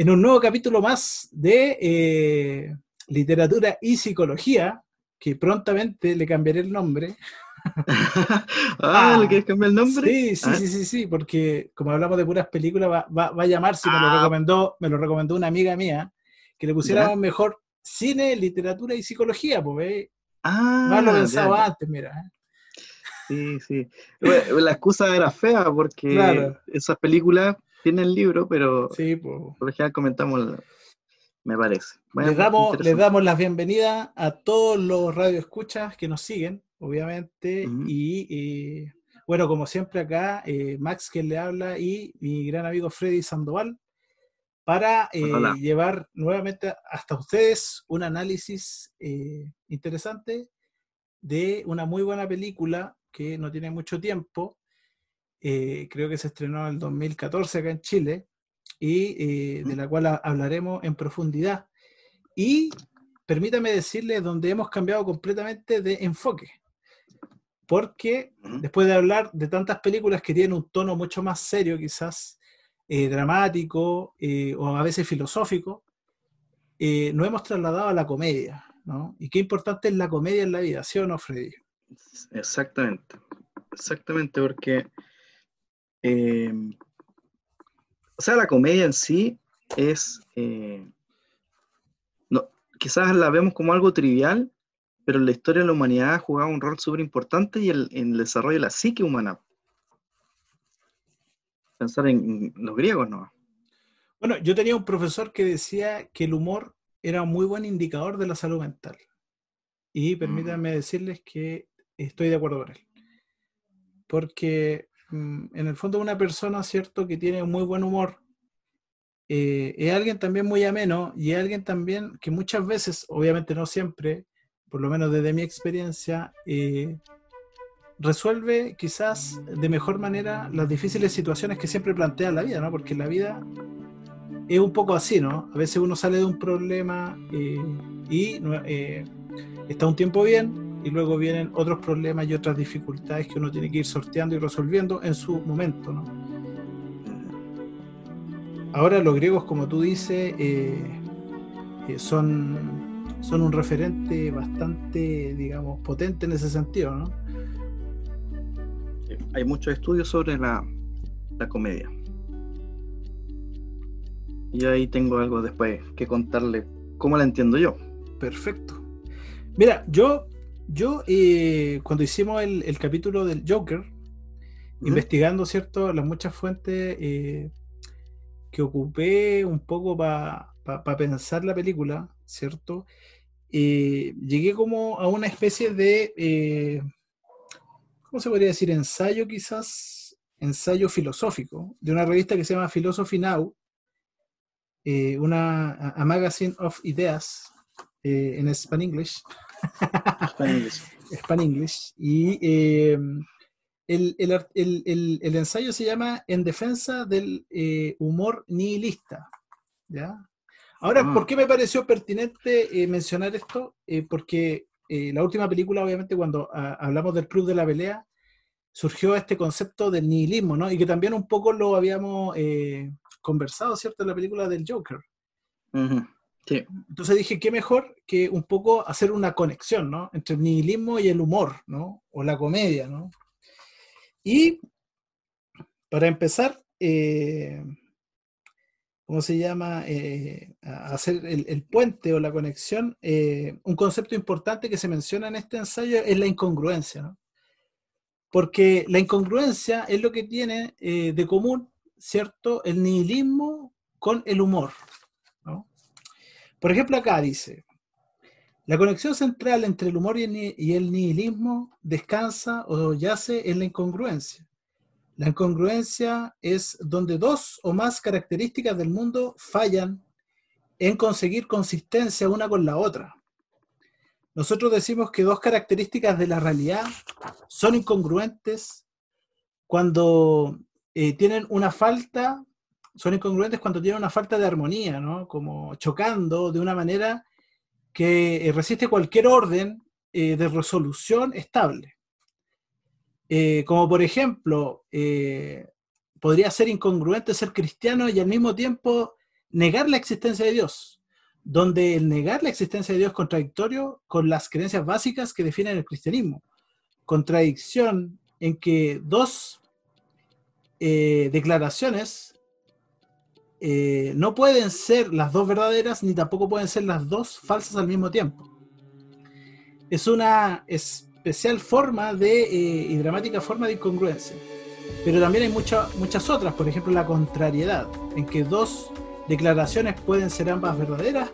en un nuevo capítulo más de eh, literatura y psicología, que prontamente le cambiaré el nombre. ah, ¿le quieres cambiar el nombre? Sí, sí, Ah. sí, sí, sí, porque como hablamos de puras películas, va, va- va a llamarse, me lo Ah. recomendó, me lo recomendó una amiga mía, que le pusiéramos mejor cine, literatura y psicología, pues, Ah, más lo ya, pensaba ya. antes, mira. ¿eh? Sí, sí. Bueno, la excusa era fea porque Claro. esas películas tienen libro, pero Sí, por lo general comentamos, la- me parece. Bueno, Les damos, les damos la bienvenida a todos los radioescuchas que nos siguen, obviamente. Y eh, bueno, como siempre acá, eh, Max quien le habla y mi gran amigo Freddy Sandoval para eh, llevar nuevamente hasta ustedes un análisis eh, interesante de una muy buena película que no tiene mucho tiempo. Eh, creo que se estrenó en el 2014 acá en Chile y eh, de la cual ha- hablaremos en profundidad. Y permítame decirles donde hemos cambiado completamente de enfoque. Porque después de hablar de tantas películas que tienen un tono mucho más serio, quizás eh, dramático eh, o a veces filosófico, eh, nos hemos trasladado a la comedia. ¿no? Y qué importante es la comedia en la vida, ¿sí o no, Freddy? Exactamente. Exactamente, porque. Eh, o sea, la comedia en sí es. eh, no, quizás la vemos como algo trivial, pero en la historia de la humanidad ha jugado un rol súper importante y el, en el desarrollo de la psique humana. Pensar en, en los griegos, ¿no? Bueno, yo tenía un profesor que decía que el humor era un muy buen indicador de la salud mental. Y permítanme decirles que estoy de acuerdo con él. Porque mm, en el fondo una persona, ¿cierto?, que tiene muy buen humor, eh, es alguien también muy ameno y es alguien también que muchas veces, obviamente no siempre, por lo menos desde mi experiencia, eh, resuelve quizás de mejor manera las difíciles situaciones que siempre plantea la vida, ¿no? Porque la vida es un poco así, ¿no? A veces uno sale de un problema eh, y eh, está un tiempo bien y luego vienen otros problemas y otras dificultades que uno tiene que ir sorteando y resolviendo en su momento, ¿no? Ahora los griegos, como tú dices, eh, eh, son, son un referente bastante, digamos, potente en ese sentido, ¿no? Hay muchos estudios sobre la, la comedia. Y ahí tengo algo después que contarle cómo la entiendo yo. Perfecto. Mira, yo, yo eh, cuando hicimos el, el capítulo del Joker, investigando, ¿cierto? Las muchas fuentes eh, que ocupé un poco para pensar la película, ¿cierto? Eh, llegué como a una especie de, ¿cómo se podría decir? Ensayo quizás, ensayo filosófico, de una revista que se llama Philosophy Now, una a, magazine of ideas en Span English. Span English. Y eh, el, el el- el- el ensayo se llama En defensa del eh, humor nihilista. ¿ya? Ahora, Ah. ¿por qué me pareció pertinente eh, mencionar esto? Eh, porque eh, la última película, obviamente, cuando ah, hablamos del Club de la Pelea, surgió este concepto del nihilismo, ¿no? Y que también un poco lo habíamos eh, conversado, ¿cierto? En la película del Joker. Entonces dije, qué mejor que un poco hacer una conexión, ¿no? Entre el nihilismo y el humor, ¿no? O la comedia, ¿no? Y para empezar, eh, ¿cómo se llama? Eh, hacer el, puente o la conexión, eh, un concepto importante que se menciona en este ensayo es la incongruencia, ¿no? Porque la incongruencia es lo que tiene de común, ¿cierto? El nihilismo con el humor. Por ejemplo, acá dice, la conexión central entre el humor y el, nihilismo descansa o yace en la incongruencia. La incongruencia es donde dos o más características del mundo fallan en conseguir consistencia una con la otra. Nosotros decimos que dos características de la realidad son incongruentes cuando eh, tienen una falta, son incongruentes cuando tienen una falta de armonía, ¿no? Como chocando de una manera que eh, resiste cualquier orden eh, de resolución estable. Eh, como por ejemplo, podría ser incongruente ser cristiano y al mismo tiempo negar la existencia de Dios, donde el negar la existencia de Dios es contradictorio con las creencias básicas que definen el cristianismo. Contradicción en que dos declaraciones eh, no pueden ser las dos verdaderas ni tampoco pueden ser las dos falsas al mismo tiempo. Es una especial forma de, eh, y dramática forma de incongruencia. Pero también hay muchas otras, por ejemplo la contrariedad, en que dos declaraciones pueden ser ambas verdaderas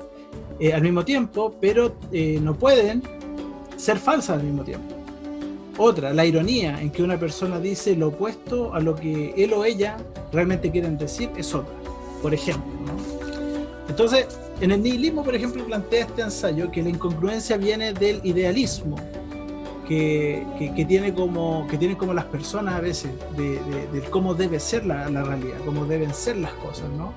eh, al mismo tiempo, pero no pueden ser falsas al mismo tiempo. Otra, la ironía, en que una persona dice lo opuesto a lo que él o ella realmente quieren decir, es otra, por ejemplo. Entonces, en el nihilismo, por ejemplo, plantea este ensayo que la incongruencia viene del idealismo, que, tiene, como, que tiene como las personas a veces, de, cómo debe ser la, la, realidad, cómo deben ser las cosas, ¿no?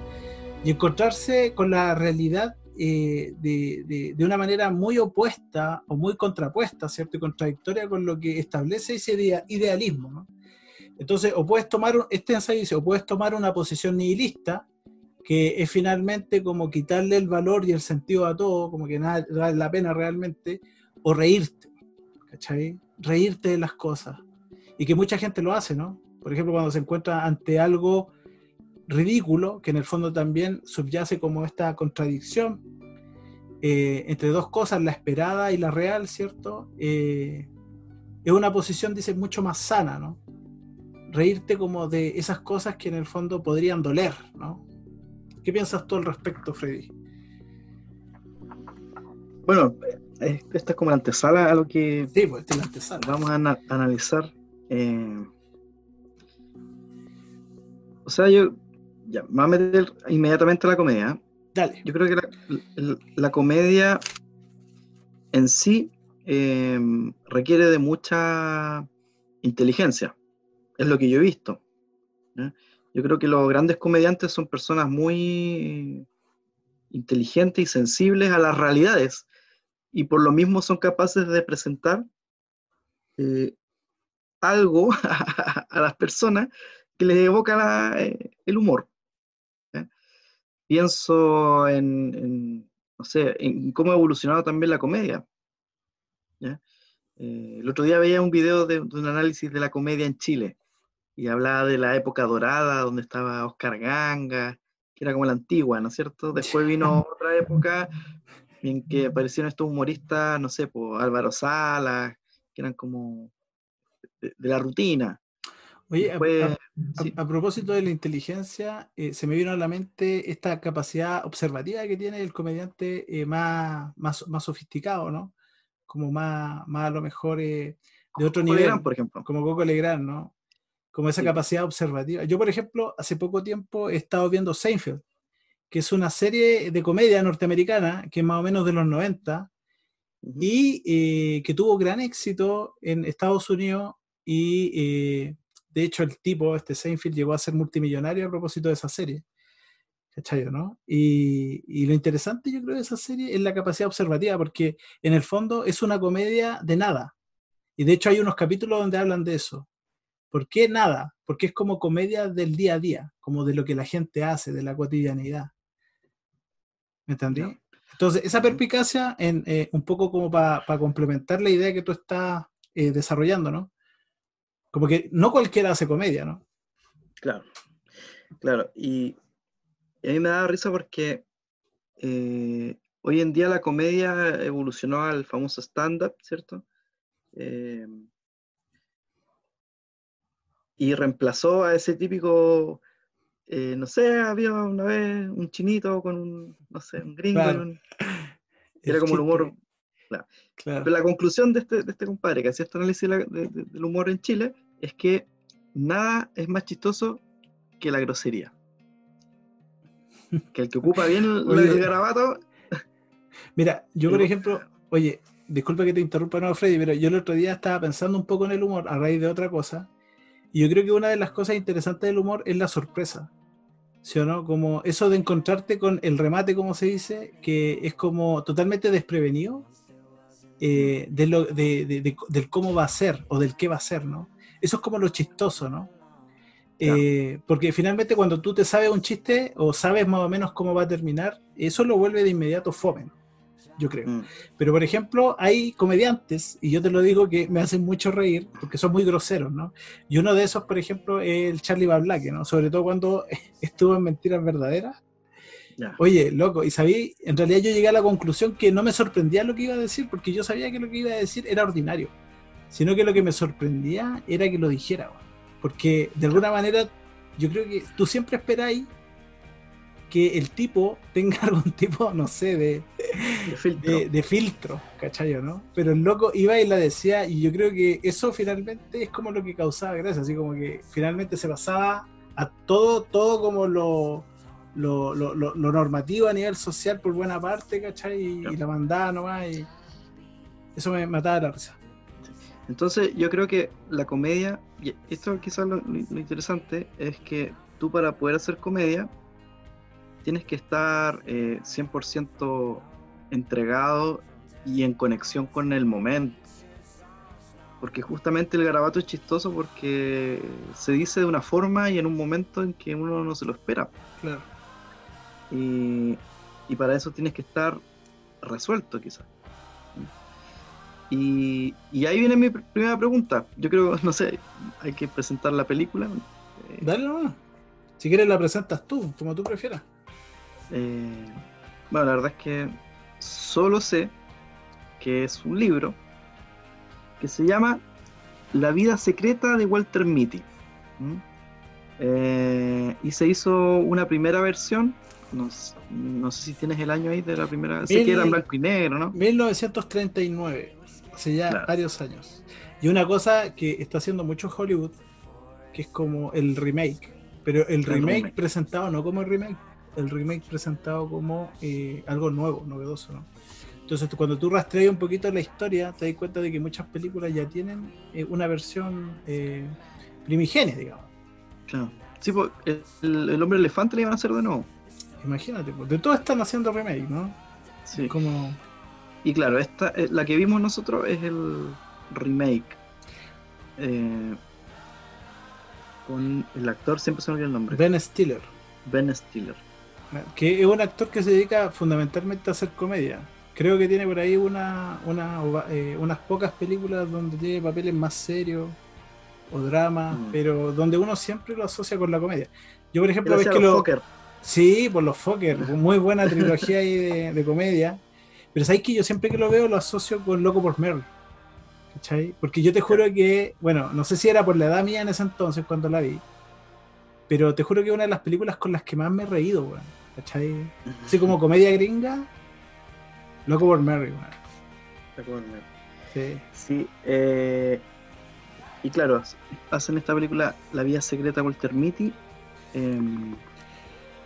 y encontrarse con la realidad eh, de, una manera muy opuesta o muy contrapuesta, ¿cierto? Y contradictoria con lo que establece ese idealismo, Entonces, o puedes tomar, este ensayo dice, o puedes tomar una posición nihilista, que es finalmente como quitarle el valor y el sentido a todo, como que nada vale la pena realmente, o reírte, ¿cachai? Reírte de las cosas. Y que mucha gente lo hace, ¿no? Por ejemplo, cuando se encuentra ante algo ridículo, que en el fondo también subyace como esta contradicción eh, entre dos cosas, la esperada y la real, ¿cierto? Eh, es una posición, dice, mucho más sana, ¿no? Reírte como de esas cosas que en el fondo podrían doler, ¿no? ¿Qué piensas tú al respecto, Freddy? Bueno, eh, esta es como la antesala a lo que sí, pues, la antesala. vamos a analizar. o sea, yo ya, me voy a meter inmediatamente a la comedia. Dale. Yo creo que la, comedia en sí requiere de mucha inteligencia. Es lo que yo he visto. Yo creo que los grandes comediantes son personas muy inteligentes y sensibles a las realidades y por lo mismo son capaces de presentar eh, algo a, las personas que les evoca eh, el humor pienso en, no sé, en cómo ha evolucionado también la comedia. Eh, el otro día veía un video de, un análisis de la comedia en Chile y hablaba de la época dorada donde estaba Oscar Ganga, que era como la antigua, ¿no es cierto? Después vino otra época en que aparecieron estos humoristas, no sé, pues Álvaro Salas, que eran como de la rutina. Oye, a, propósito de la inteligencia, eh, se me vino a la mente esta capacidad observativa que tiene el comediante eh, más, más, más, sofisticado, ¿no? Como más, más a lo mejor eh, de otro nivel. por ejemplo. Como Coco Legrand, ¿no? Como esa capacidad observativa. Yo, por ejemplo, hace poco tiempo he estado viendo Seinfeld, que es una serie de comedia norteamericana que es más o menos de los 90 y que tuvo gran éxito en Estados Unidos y de hecho, el tipo, este Seinfeld, llegó a ser multimillonario a propósito de esa serie. ¿Cachayo, no? Y, lo interesante, yo creo, de esa serie es la capacidad observativa, porque en el fondo es una comedia de nada. Y de hecho hay unos capítulos donde hablan de eso. ¿Por qué nada? Porque es como comedia del día a día, como de lo que la gente hace, de la cotidianidad. ¿Me entendí? Entonces, esa perspicacia, en, eh, un poco como para complementar la idea que tú estás eh, desarrollando, ¿no? Como que no cualquiera hace comedia, ¿no? Claro, claro. Y, a mí me da risa porque eh, hoy en día la comedia evolucionó al famoso stand-up, ¿cierto? Y reemplazó a ese típico, eh, no sé, había una vez un chinito con un, no sé, un gringo. era como el humor Claro. Pero la conclusión de este, de este compadre que hacía este análisis del humor en Chile es que nada es más chistoso que la grosería. Que el que ocupa bien el, garabato. Mira, yo por ejemplo, oye, disculpa que te interrumpa, no, Freddy, pero yo el otro día estaba pensando un poco en el humor a raíz de otra cosa. Y yo creo que una de las cosas interesantes del humor es la sorpresa. ¿Sí o no? Como eso de encontrarte con el remate, como se dice, que es como totalmente desprevenido eh, de lo, de, del cómo va a ser o del qué va a ser, ¿no? Eso es como lo chistoso, ¿no? Eh, porque finalmente cuando tú te sabes un chiste o sabes más o menos cómo va a terminar, eso lo vuelve de inmediato fome, yo creo. Mm. Pero por ejemplo, hay comediantes, y yo te lo digo que me hacen mucho reír, porque son muy groseros, ¿no? Y uno de esos, por ejemplo, es el Charlie Bablaque, ¿no? Sobre todo cuando estuvo en Mentiras Verdaderas. Oye, loco, y sabí, en realidad yo llegué a la conclusión que no me sorprendía lo que iba a decir, porque yo sabía que lo que iba a decir era ordinario, sino que lo que me sorprendía era que lo dijera, porque de alguna manera yo creo que tú siempre esperáis que el tipo tenga algún tipo, no sé, de, De filtro. de, de filtro, ¿cachai o no? Pero el loco iba y la decía, y yo creo que eso finalmente es como lo que causaba gracia, así como que finalmente se pasaba a todo, todo como lo, lo, lo- lo- lo normativo a nivel social por buena parte, ¿cachai? Y, y la mandaba nomás, y eso me mataba la risa. Entonces, yo creo que la comedia, y esto quizás lo- lo interesante es que tú para poder hacer comedia tienes que estar eh, 100% entregado y en conexión con el momento. Porque justamente el garabato es chistoso porque se dice de una forma y en un momento en que uno no se lo espera. Claro. Y, y para eso tienes que estar resuelto, quizás. Y, y ahí viene mi pr- primera pregunta. Yo creo, no sé, hay que presentar la película. Dale nomás. Si quieres la presentas tú, como tú prefieras. Eh, bueno, la verdad es que solo sé que es un libro que se llama La vida secreta de Walter Mitty. ¿Mm? Eh, y se hizo una primera versión. No, sé si tienes el año ahí de la primera. Sé que era blanco y negro, ¿no? 1939, hace ya Claro. varios años. Y una cosa que está haciendo mucho Hollywood, que es como el remake, pero el remake, remake. presentado no como el remake, el remake presentado como eh, algo nuevo, novedoso, ¿no? Entonces cuando tú rastreas un poquito la historia, te das cuenta de que muchas películas ya tienen eh, una versión eh, primigenia, digamos. Claro. Sí, pues, el, hombre elefante le iban a hacer de nuevo. Imagínate, pues, de todo están haciendo remake, ¿no? Sí. Como Y claro, esta, eh, la que vimos nosotros es el remake. Eh, con el actor, siempre se me olvida el nombre. Ben Stiller. Ben Stiller. Que es un actor que se dedica fundamentalmente a hacer comedia. Creo que tiene por ahí una, eh, unas pocas películas donde tiene papeles más serios o drama, Mm. pero donde uno siempre lo asocia con la comedia. Yo, por ejemplo, ves que los lo. Fokker. Sí, por los Fokker, muy buena trilogía ahí de, de comedia. Pero sabéis que yo siempre que lo veo lo asocio con Loco por Mary. ¿Cachai? Porque yo te juro que, bueno, no sé si era por la edad mía en ese entonces cuando la vi, pero te juro que es una de las películas con las que más me he reído, weón. ¿Cachai? Así como comedia gringa, Loco por Mary, weón. Recuerdo. Sí. Sí, eh, y claro, hacen esta película La vida secreta Walter Mitty. em,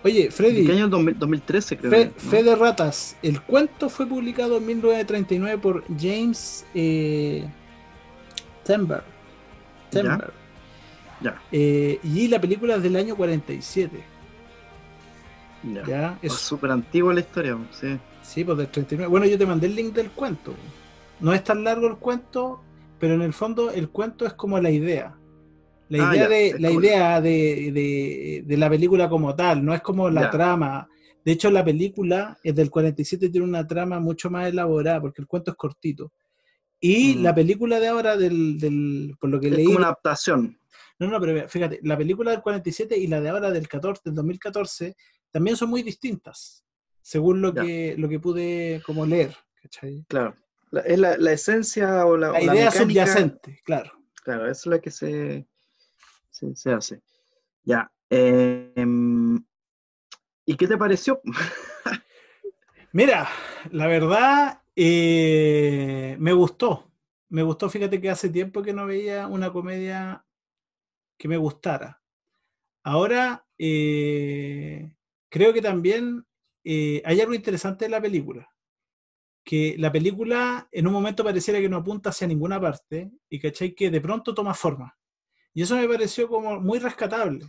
Oye, ¿De Freddy, qué año? 2000 2013 creo. fe, ¿no? Fe de Ratas. El cuento fue publicado en 1939 por James eh, Tember. Tember. Ya. Eh, y la película es del año 47. Ya. ¿ya? Es Es, súper antigua la historia, sí. sí, pues del 39. Bueno, yo te mandé el link del cuento. No es tan largo el cuento, pero en el fondo el cuento es como la idea. La Ah, idea, ya, de, es la, idea de, de- de la película como tal, no es como la Ya. trama. De hecho, la película es del 47 tiene una trama mucho más elaborada porque el cuento es cortito. Y Mm. la película de ahora, del, del- por lo que Es leí, como una adaptación. No, no, pero fíjate, la película del 47 y la de ahora del 14, del 2014, también son muy distintas, según lo Ya. que, lo que pude como leer. ¿cachai? Claro. La- es la, la esencia o la, La o la idea mecánica- subyacente, claro. Claro, es la que se, se, se hace. Ya. eh, em, ¿Y qué te pareció? Mira, la verdad, eh, me gustó. Me gustó, fíjate que hace tiempo que no veía una comedia que me gustara. Ahora, eh, creo que también eh, hay algo interesante en la película. Que la película en un momento pareciera que no apunta hacia ninguna parte y cachai que de pronto toma forma. Y eso me pareció como muy rescatable.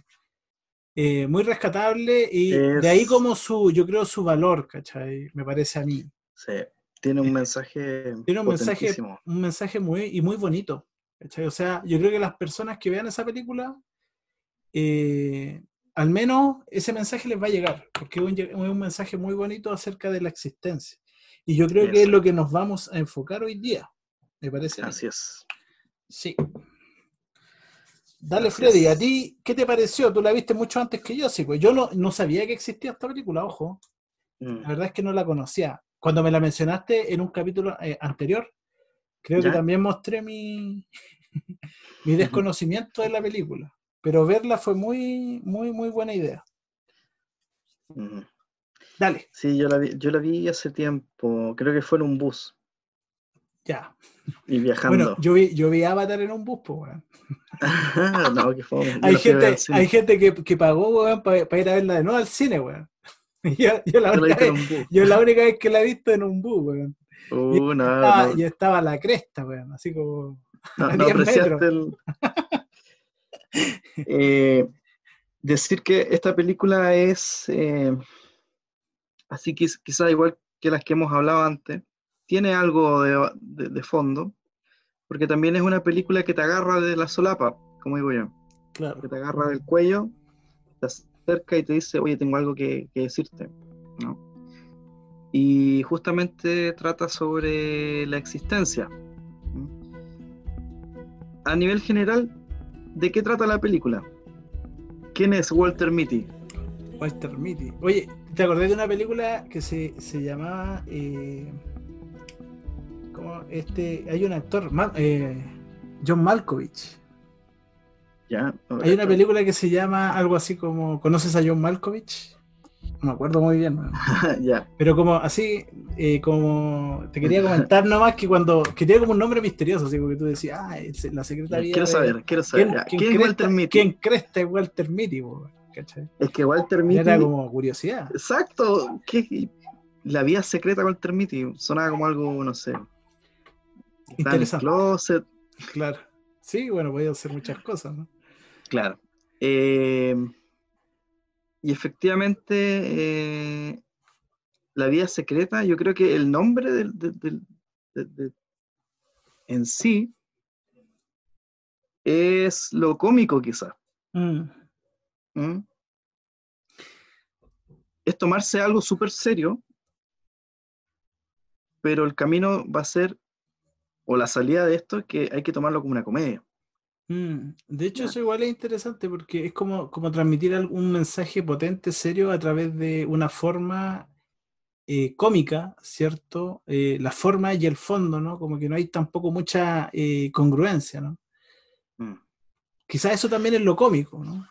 Eh, muy rescatable y de ahí como su, yo creo su valor, ¿cachai? Me parece a mí. Sí, tiene un mensaje Tiene un mensaje, un mensaje muy, y muy bonito. ¿Cachai? O sea, yo creo que las personas que vean esa película eh, al menos ese mensaje les va a llegar, porque es un, mensaje muy bonito acerca de la existencia. Y yo creo que es lo que nos vamos a enfocar hoy día, me parece. Así es. Sí. Dale, Freddy, ¿a ti qué te pareció? Tú la viste mucho antes que yo, sí, pues yo no, no sabía que existía esta película, ojo. Mm. La verdad es que no la conocía. Cuando me la mencionaste en un capítulo eh, anterior, creo que también mostré mi, mi desconocimiento de la película. Pero verla fue muy, muy, muy buena idea. Dale. Sí, yo la, vi, yo la vi hace tiempo, creo que fue en un bus. Ya. Y viajando. Bueno, yo vi, yo vi Avatar en un bus, pues, weón. no, qué fome. Hay gente, hay gente que, que pagó, weón, para ir a verla de nuevo al cine, weón. Yo, yo, la única vez, yo, la única vez, que la he visto en un bus, weón. Uh, y, no, estaba, no. y, estaba, la cresta, weón, así como. No, no apreciaste el. eh, decir que esta película es. Eh, así que quizás igual que las que hemos hablado antes, tiene algo de, de, fondo, porque también es una película que te agarra de la solapa, como digo yo. Claro. Que te agarra del cuello, te acerca y te dice, oye, tengo algo que, que decirte. ¿no? Y justamente trata sobre la existencia. A nivel general, ¿de qué trata la película? ¿Quién es Walter Mitty? Walter Mitty. Oye, ¿te acordás de una película que se, se llamaba... Eh este, hay un actor, eh, John Malkovich. Ya. hay una película que se llama algo así como, ¿conoces a John Malkovich? Me acuerdo muy bien. ya. Pero como así, eh, como te quería comentar nomás que cuando, que tiene como un nombre misterioso, así como que tú decías, ah, la secretaria. Quiero saber, quiero saber. ¿Quién, ¿Quién, es Walter Mitty? ¿Quién cresta es Walter Mitty? Es que Walter Mitty. Era como curiosidad. Exacto. ¿Qué? La vía secreta de Walter Mitty sonaba como algo, no sé, Interesante. closet. Claro. Sí, bueno, voy a hacer muchas cosas, ¿no? Claro. Eh, y efectivamente, eh, la vida secreta, yo creo que el nombre del, en sí es lo cómico quizá. Mm. ¿Mm? Es tomarse algo súper serio, pero el camino va a ser o la salida de esto es que hay que tomarlo como una comedia. Mm, de hecho, eso igual es interesante porque es como, como transmitir un mensaje potente, serio, a través de una forma eh, cómica, ¿cierto? Eh, la forma y el fondo, ¿no? Como que no hay tampoco mucha eh, congruencia, ¿no? Mm. Quizás eso también es lo cómico, ¿no?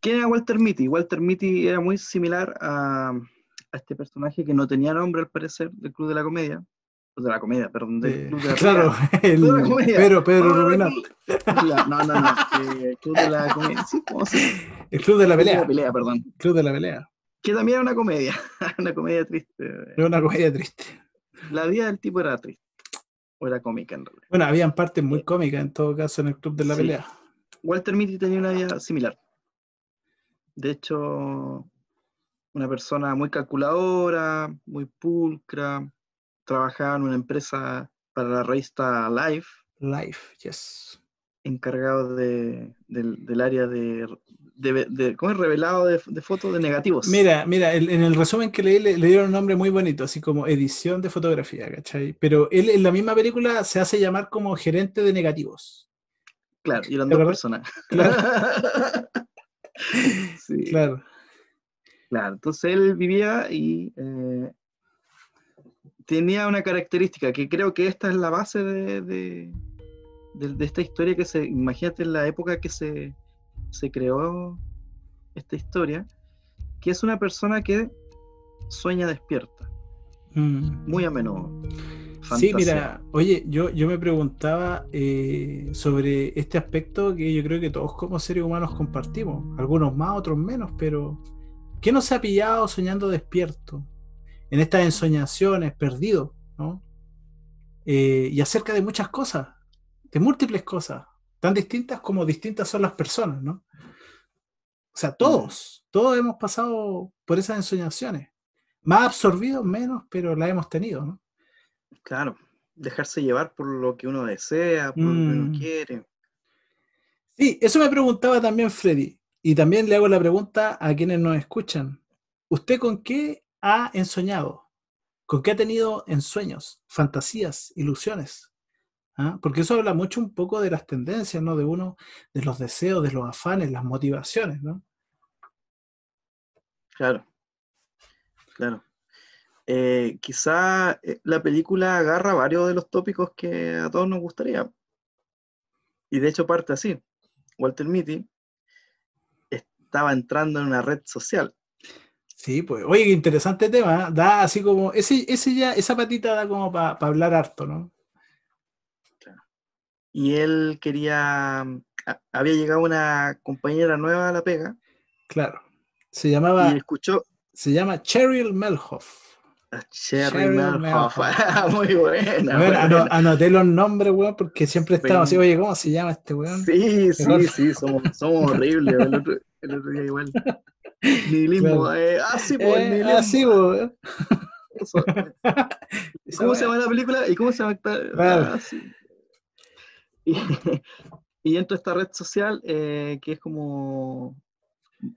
¿Quién era Walter Mitty? Walter Mitty era muy similar a, a este personaje que no tenía nombre al parecer del Club de la Comedia, de la comedia, perdón, del Club de la Claro, el, Pedro, Pedro No, no, no, el Club de la Comedia, sí, ¿cómo se El Club de la Pelea. Club de la Pelea, perdón. Club de la Pelea. Que también era una comedia, una comedia triste. Era una comedia triste. La vida del tipo era triste, o era cómica en realidad. Bueno, habían partes muy cómicas en todo caso en el Club de la Pelea. Walter Mitty tenía una vida similar. De hecho, una persona muy calculadora, muy pulcra, trabajaba en una empresa para la revista Life. Life, yes. Encargado de, del, área de, de, ¿Cómo es? Revelado de, fotos de negativos. Mira, mira, en el resumen que leí le, dieron un nombre muy bonito, así como edición de fotografía, ¿cachai? Pero él en la misma película se hace llamar como gerente de negativos. Claro, y eran dos personas. Claro. sí. Claro. Claro, entonces él vivía y eh, tenía una característica que creo que esta es la base de, de, esta historia que se, imagínate en la época que se, se creó esta historia, que es una persona que sueña despierta, mm. muy a menudo. Sí, mira, oye, yo, yo me preguntaba eh, sobre este aspecto que yo creo que todos como seres humanos compartimos, algunos más, otros menos, pero ¿qué nos ha pillado soñando despierto? En estas ensoñaciones, perdido, ¿no? Eh, y acerca de muchas cosas, de múltiples cosas, tan distintas como distintas son las personas, ¿no? O sea, todos, todos hemos pasado por esas ensoñaciones, más absorbidos, menos, pero las hemos tenido, ¿no? Claro, dejarse llevar por lo que uno desea, por lo que uno mm. quiere. Sí, eso me preguntaba también Freddy. Y también le hago la pregunta a quienes nos escuchan. ¿Usted con qué ha ensoñado? ¿Con qué ha tenido ensueños, fantasías, ilusiones? ¿Ah? Porque eso habla mucho un poco de las tendencias, ¿no? De uno, de los deseos, de los afanes, las motivaciones, ¿no? Claro, claro. Eh, quizá eh, la película agarra varios de los tópicos que a todos nos gustaría. Y de hecho parte así. Walter Mitty estaba entrando en una red social. Sí, pues, oye, qué interesante tema. ¿eh? Da así como, ese, ese ya, esa patita da como para hablar harto, ¿no? Y él quería, había llegado una compañera nueva a la pega. Claro. Se llamaba. Y escuchó. Se llama Cheryl Melhoff. Cheryl, Melhoff. Muy buena. Bueno, anoté los nombres, weón, porque siempre estamos así, oye, ¿cómo se llama este weón? Sí, sí, sí, somos, somos horribles. El otro, el otro, día igual. Nihilismo. Claro. Eh, ah, sí, pues, eh, Ah. ¿Cómo se llama la película? ¿Y cómo se llama esta? Claro. Ah, sí. y, y entro a esta red social eh, que es como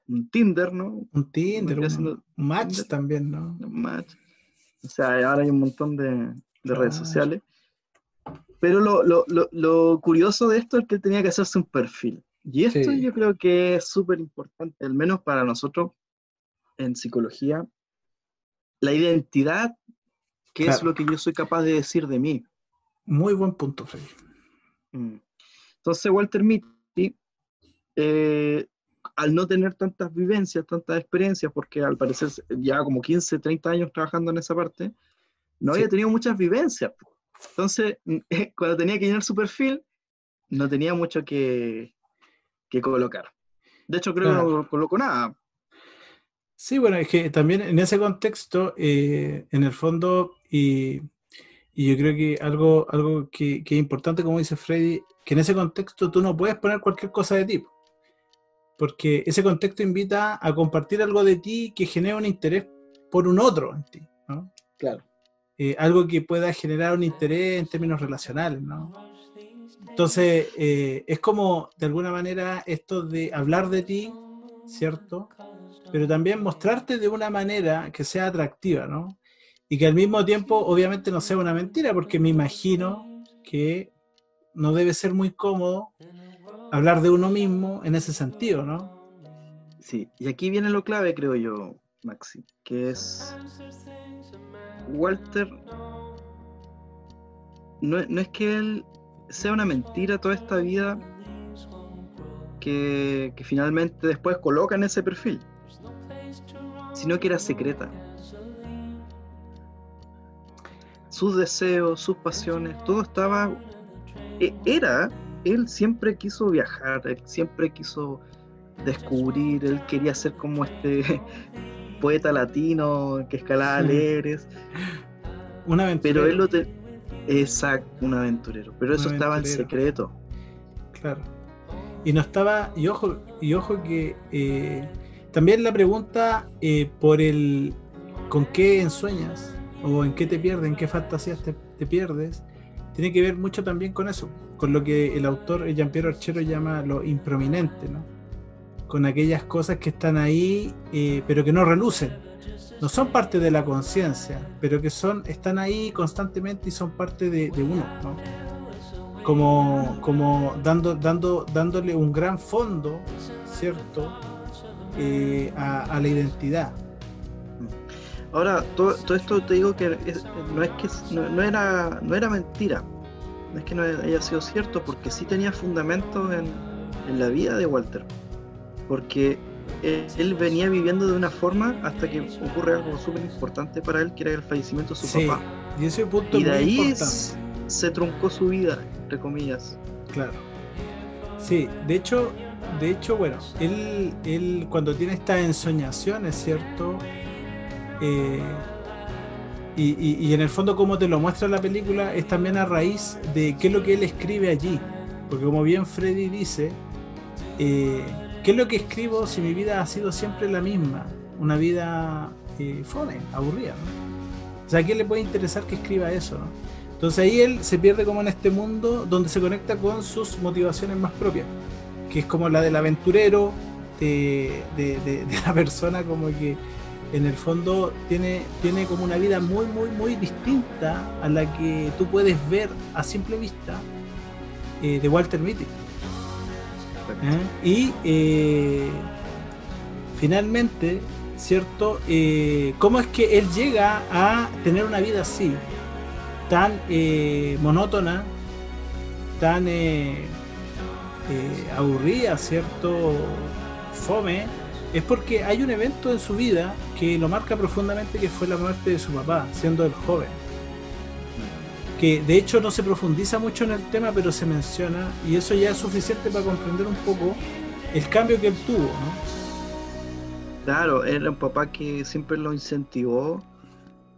un Tinder, ¿no? Un Tinder, un match también, ¿no? Un match. O sea, ahora hay un montón de, de redes sociales. Pero lo, lo, lo, lo, curioso de esto es que tenía que hacerse un perfil. Y esto sí. yo creo que es súper importante, al menos para nosotros en psicología, la identidad, que claro. es lo que yo soy capaz de decir de mí. Muy buen punto, Freddy. Mm. Entonces, Walter Mitty, eh, al no tener tantas vivencias, tantas experiencias, porque al parecer ya como 15, 30 años trabajando en esa parte, no sí. había tenido muchas vivencias. Entonces, cuando tenía que llenar su perfil, no tenía mucho que, que colocar. De hecho, creo claro. que no colocó nada. Sí, bueno, es que también en ese contexto, eh, en el fondo, y, y, yo creo que algo, algo que, que, es importante, como dice Freddy, que en ese contexto tú no puedes poner cualquier cosa de tipo porque ese contexto invita a compartir algo de ti que genera un interés por un otro en ti, ¿no? Claro. Eh, algo que pueda generar un interés en términos relacionales, ¿no? Entonces, eh, es como, de alguna manera, esto de hablar de ti, ¿cierto? Pero también mostrarte de una manera que sea atractiva, ¿no? Y que al mismo tiempo, obviamente, no sea una mentira, porque me imagino que no debe ser muy cómodo hablar de uno mismo en ese sentido, ¿no? Sí, y aquí viene lo clave, creo yo, Maxi, que es Walter, no, no es que él sea una mentira toda esta vida que, que finalmente después coloca en ese perfil, sino que era secreta. Sus deseos, sus pasiones, todo estaba, e, era él siempre quiso viajar, él siempre quiso descubrir, él quería ser como este poeta latino que escalaba sí. alegres. Un aventurero. Pero él lo te... Exacto, un aventurero. Pero un eso aventurero. estaba en secreto. Claro. Y no estaba, y ojo, y ojo que eh, también la pregunta eh, por el con qué ensueñas o en qué te pierdes, en qué fantasías te, te pierdes, tiene que ver mucho también con eso, con lo que el autor Jean-Pierre Archero llama lo improminente, ¿no? con aquellas cosas que están ahí, eh, pero que no relucen. No son parte de la conciencia, pero que son, están ahí constantemente y son parte de, uno, ¿no? Como, como dando, dando, dándole un gran fondo, ¿cierto? Eh, a, la identidad. Ahora, todo, esto te digo que no es que no, era, no era mentira, no es que no haya sido cierto, porque sí tenía fundamentos en, en la vida de Walter porque él, él, venía viviendo de una forma hasta que ocurre algo súper importante para él, que era el fallecimiento de su sí, papá. Y ese punto y de ahí se truncó su vida, entre comillas. Claro. Sí, de hecho, de hecho, bueno, él, él cuando tiene estas ensoñaciones, ¿cierto? Eh, y, y, y, en el fondo, como te lo muestra la película, es también a raíz de qué es lo que él escribe allí. Porque como bien Freddy dice, eh, ¿Qué es lo que escribo si mi vida ha sido siempre la misma? Una vida eh, fome, aburrida, ¿no? ¿a quién le puede interesar que escriba eso? Entonces ahí él se pierde como en este mundo donde se conecta con sus motivaciones más propias, que es como la del aventurero, de la persona como que en el fondo tiene, tiene como una vida muy, muy, muy distinta a la que tú puedes ver a simple vista eh, de Walter Mitty. Y eh, finalmente, ¿cierto? Eh, ¿Cómo es que él llega a tener una vida así, tan eh, monótona, tan eh, aburrida, ¿cierto? Fome, es porque hay un evento en su vida que lo marca profundamente, que fue la muerte de su papá, siendo el joven. Que de hecho no se profundiza mucho en el tema, pero se menciona, y eso ya es suficiente para comprender un poco el cambio que él tuvo, ¿no? Claro, era un papá que siempre lo incentivó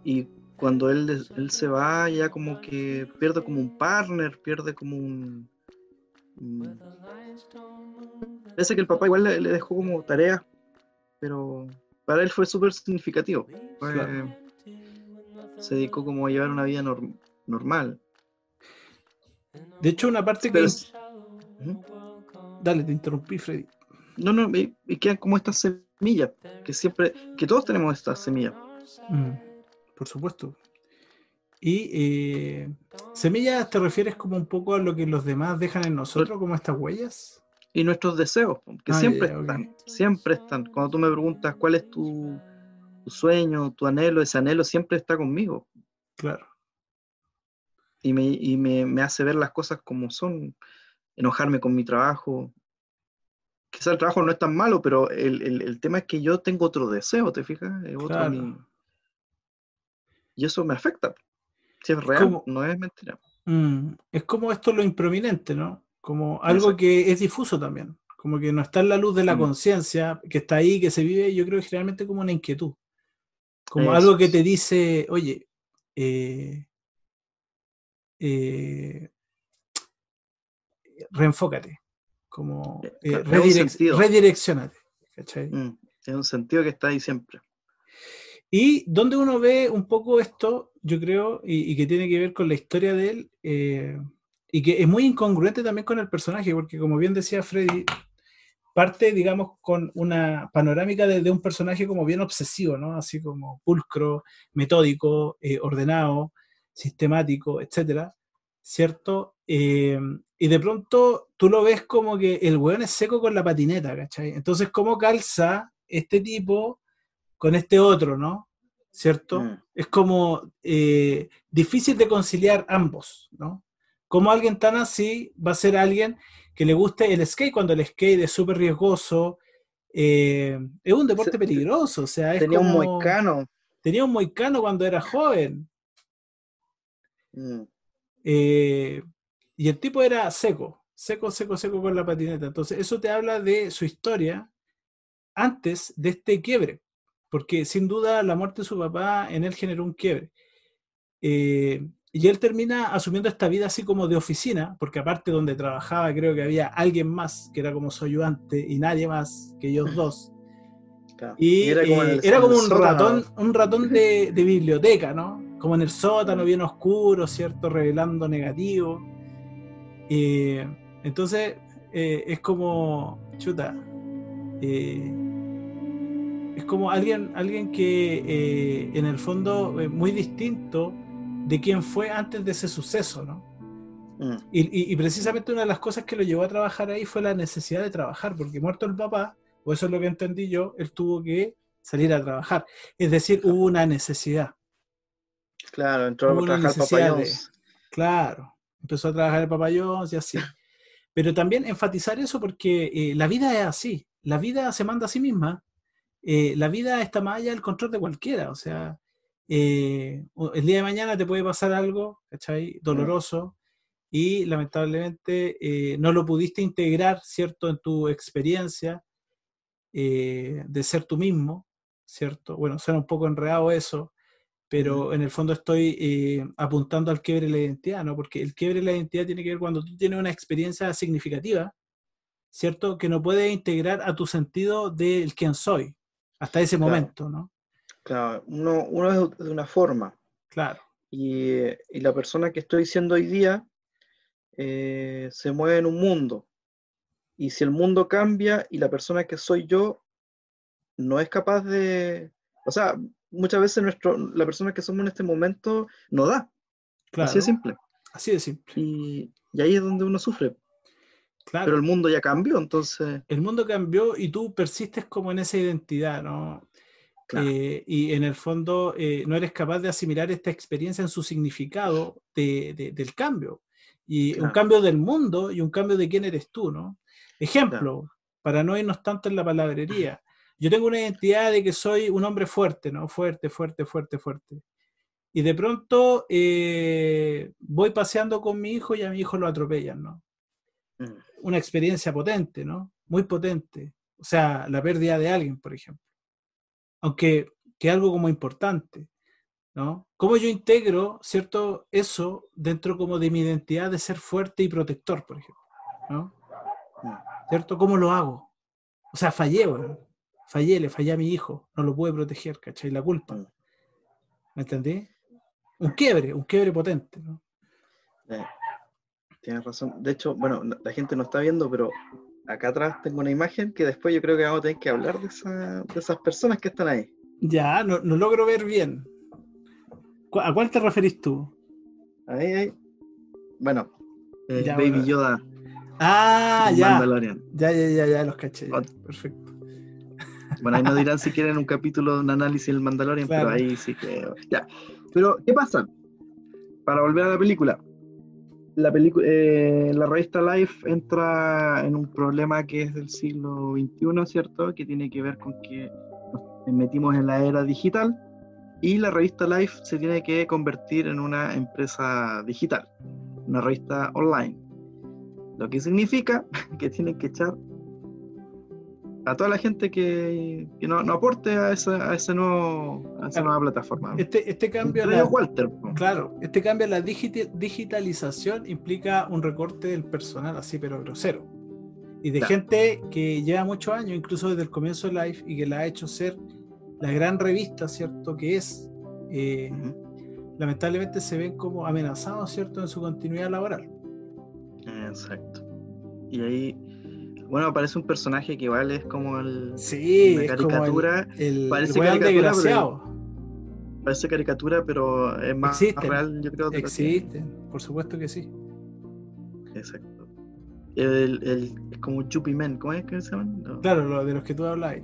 y cuando él, él se va ya como que pierde como un partner, pierde como un... un- Parece que el papá igual le, le dejó como tarea, pero para él fue súper significativo. Fue- Claro. Se dedicó como a llevar una vida norm- normal. De hecho, una parte que... Es-. Dale, te interrumpí, Freddy. No, no, y, y quedan como estas semillas, que siempre, que todos tenemos estas semillas. Mm, por supuesto. Y eh, semillas te refieres como un poco a lo que los demás dejan en nosotros, como estas huellas. y nuestros deseos, que Ah, siempre están, siempre están. Cuando tú me preguntas cuál es tu, tu sueño, tu anhelo, ese anhelo siempre está conmigo Claro. Y, me, y me, me hace ver las cosas como son, enojarme con mi trabajo. Quizá el trabajo no es tan malo, pero el, el- el tema es que yo tengo otro deseo, ¿te fijas? Otro Claro. mi- Y eso me afecta. Si es real, como- no es mentira. Mm, es como esto lo improminente, ¿no? Como algo Exacto. que es difuso también. Como que no está en la luz de la Mm. conciencia, que está ahí, que se vive, yo creo que generalmente como una inquietud. Como Eso algo que te dice, oye, eh, eh, reenfócate. Como Eh, eh, redirec- redireccionate. ¿cachai? Mm, Es un sentido que está ahí siempre. Y donde uno ve un poco esto, yo creo, y, y que tiene que ver con la historia de él, eh, y que es muy incongruente también con el personaje, porque como bien decía Freddy, parte, digamos, con una panorámica de, de un personaje como bien obsesivo, ¿no? Así como pulcro, metódico, eh, ordenado, sistemático, etcétera, ¿cierto? Eh, y de pronto tú lo ves como que el weón es seco con la patineta, ¿cachai? Entonces, ¿cómo calza este tipo con este otro, ¿no? ¿Cierto? Mm. Es como eh, difícil de conciliar ambos, ¿no? Como alguien tan así va a ser alguien que le guste el skate cuando el skate es súper riesgoso, eh, es un deporte peligroso, o sea, es Tenía un moicano. tenía un moicano cuando era joven, Mm. eh, y el tipo era seco, seco, seco, seco con la patineta. Entonces, eso te habla de su historia antes de este quiebre, porque sin duda la muerte de su papá en él generó un quiebre. Eh, y él termina asumiendo esta vida así como de oficina, porque aparte donde trabajaba creo que había alguien más que era como su ayudante y nadie más que ellos dos. Claro. Y era como, eh, era como un ratón, un ratón de, de biblioteca, ¿no? Como en el sótano, bien oscuro, ¿cierto? Revelando negativo. Eh, entonces, eh, es como, chuta, eh, es como alguien, alguien que eh, en el fondo es muy distinto de quien fue antes de ese suceso, ¿no? Mm. Y, y- y precisamente una de las cosas que lo llevó a trabajar ahí fue la necesidad de trabajar, porque muerto el papá, o eso es lo que entendí yo, él tuvo que salir a trabajar. Es decir, hubo una necesidad. Claro, entró Hubo a trabajar necesidad Papa de- John's. Claro, empezó a trabajar el Jones y así. Pero también enfatizar eso porque eh, la vida es así, la vida se manda a sí misma, eh, la vida está más allá del control de cualquiera, o sea, eh, el día de mañana te puede pasar algo, ¿cachai? Doloroso, y lamentablemente eh, no lo pudiste integrar, ¿cierto?, en tu experiencia eh, de ser tú mismo, ¿cierto? Bueno, suena un poco enredado eso, pero en el fondo estoy eh, apuntando al quiebre de la identidad, ¿no? Porque el quiebre de la identidad tiene que ver cuando tú tienes una experiencia significativa, ¿cierto? Que no puedes integrar a tu sentido del quién soy, hasta ese Claro. momento, ¿no? Claro, uno, uno es de una forma Claro, y, eh, y la persona que estoy siendo hoy día eh, se mueve en un mundo. Y si el mundo cambia y la persona que soy yo no es capaz de, o sea, muchas veces nuestro, la persona que somos en este momento no da. Así de simple. Así de simple. Y, ahí es donde uno sufre. Claro. Pero el mundo ya cambió, entonces. El mundo cambió y tú persistes como en esa identidad, ¿no? Eh, y en el fondo eh, no eres capaz de asimilar esta experiencia en su significado del cambio. Y un cambio del mundo y un cambio de quién eres tú, ¿no? Ejemplo, para no irnos tanto en la palabrería. Yo tengo una identidad de que soy un hombre fuerte, ¿no? Fuerte, fuerte, fuerte, fuerte. Y de pronto eh, voy paseando con mi hijo y a mi hijo lo atropellan, ¿no? Mm. Una experiencia potente, ¿no? Muy potente. O sea, la pérdida de alguien, por ejemplo. Aunque que algo como importante, ¿no? ¿Cómo yo integro, cierto, eso dentro como de mi identidad de ser fuerte y protector, por ejemplo, ¿no? Mm. ¿Cierto? ¿Cómo lo hago? O sea, fallé, ¿no? Fallé, le fallé a mi hijo, no lo pude proteger, ¿cachai? La culpa. Mm. ¿Me entendí? Un quiebre, un quiebre potente, ¿no? Eh, tienes razón. De hecho, bueno, la gente no está viendo, pero acá atrás tengo una imagen que después yo creo que vamos a tener que hablar de, esas personas que están ahí. Ya, no, logro ver bien. ¿A cuál te referís tú? Ahí, ahí. Bueno, eh, Baby Yoda. Ah, ya. Ya, ya, ya, ya, los caché. Perfecto. Bueno, ahí nos dirán si quieren un capítulo de un análisis del Mandalorian, pero ahí sí que. Ya. Pero, ¿qué pasa? Para volver a la película. La, eh, la revista Life entra en un problema que es del siglo XXI, ¿cierto? Que tiene que ver con que nos metimos en la era digital y la revista Life se tiene que convertir en una empresa digital, una revista online. Lo que significa que tienen que echar a toda la gente que, no, aporte a esa, a ese nuevo, a esa nueva plataforma. Este, este cambio la, Walter. Claro, este cambio en la digitalización implica un recorte del personal así, pero grosero. Y de gente que lleva muchos años, incluso desde el comienzo de Life, y que la ha hecho ser la gran revista, ¿cierto? Que es, eh, lamentablemente se ven como amenazados, ¿cierto? En su continuidad laboral. Exacto. Y ahí bueno, parece un personaje que igual es como el. Sí, caricatura. el, parece caricatura, parece caricatura, pero es más real, yo creo. Existe, por supuesto que sí. Exacto. El, el, es como Chupi Men, ¿cómo es que se llaman? Claro, lo de los que tú hablas.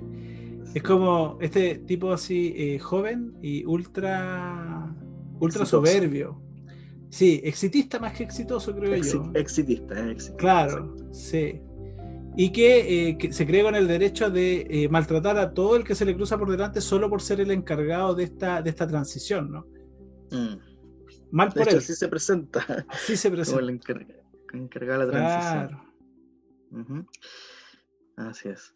Es como este tipo así eh, joven y ultra ultra soberbio. Sí, exitista más que exitoso, creo yo. Exitista, eh, exitista. Claro, sí y eh, que, se cree con el derecho de eh, maltratar a todo el que se le cruza por delante solo por ser el encargado de esta, de esta transición, ¿no? Mm. Mal por él. Así se presenta. Así se presenta. Como el encargado de la transición. Así es.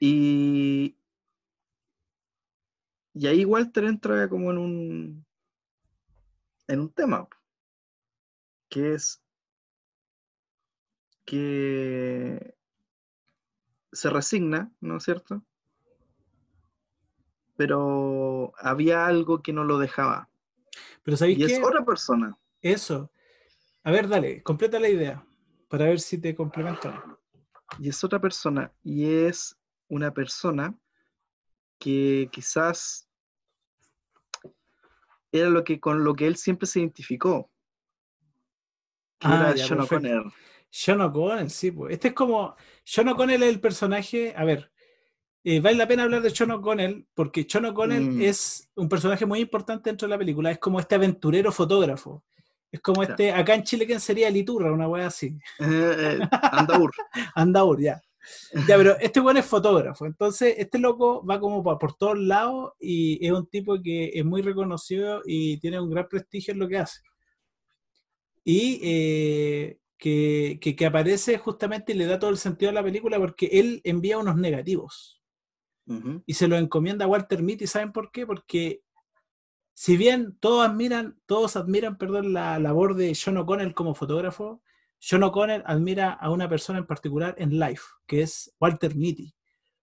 Y, y ahí Walter entra como en un en un tema que es que se resigna, ¿no es cierto? Pero había algo que no lo dejaba. Pero ¿sabéis y es otra persona. Eso. A ver, dale, completa la idea para ver si te complemento. Y es otra persona. Y es una persona que quizás era lo que con lo que él siempre se identificó. Que ah, era John O'Connor. John O'Connell, sí, pues. Este es como. John O'Connell es el personaje. A ver, eh, vale la pena hablar de John O'Connell porque John O'Connell mm. es un personaje muy importante dentro de la película. Es como este aventurero fotógrafo. Es como este. Acá en Chile, ¿quién sería Liturra? Una wea así. Eh, eh, Andaur. Andaur, ya. Ya, pero este weón es fotógrafo. Entonces, este loco va como por, por, todos lados y es un tipo que es muy reconocido y tiene un gran prestigio en lo que hace. Y eh, que, que, aparece justamente y le da todo el sentido a la película porque él envía unos negativos y se lo encomienda a Walter Mitty. ¿Saben por qué? Porque si bien todos admiran, todos admiran, perdón, la labor de John O'Connell como fotógrafo, John O'Connell admira a una persona en particular en Life, que es Walter Mitty.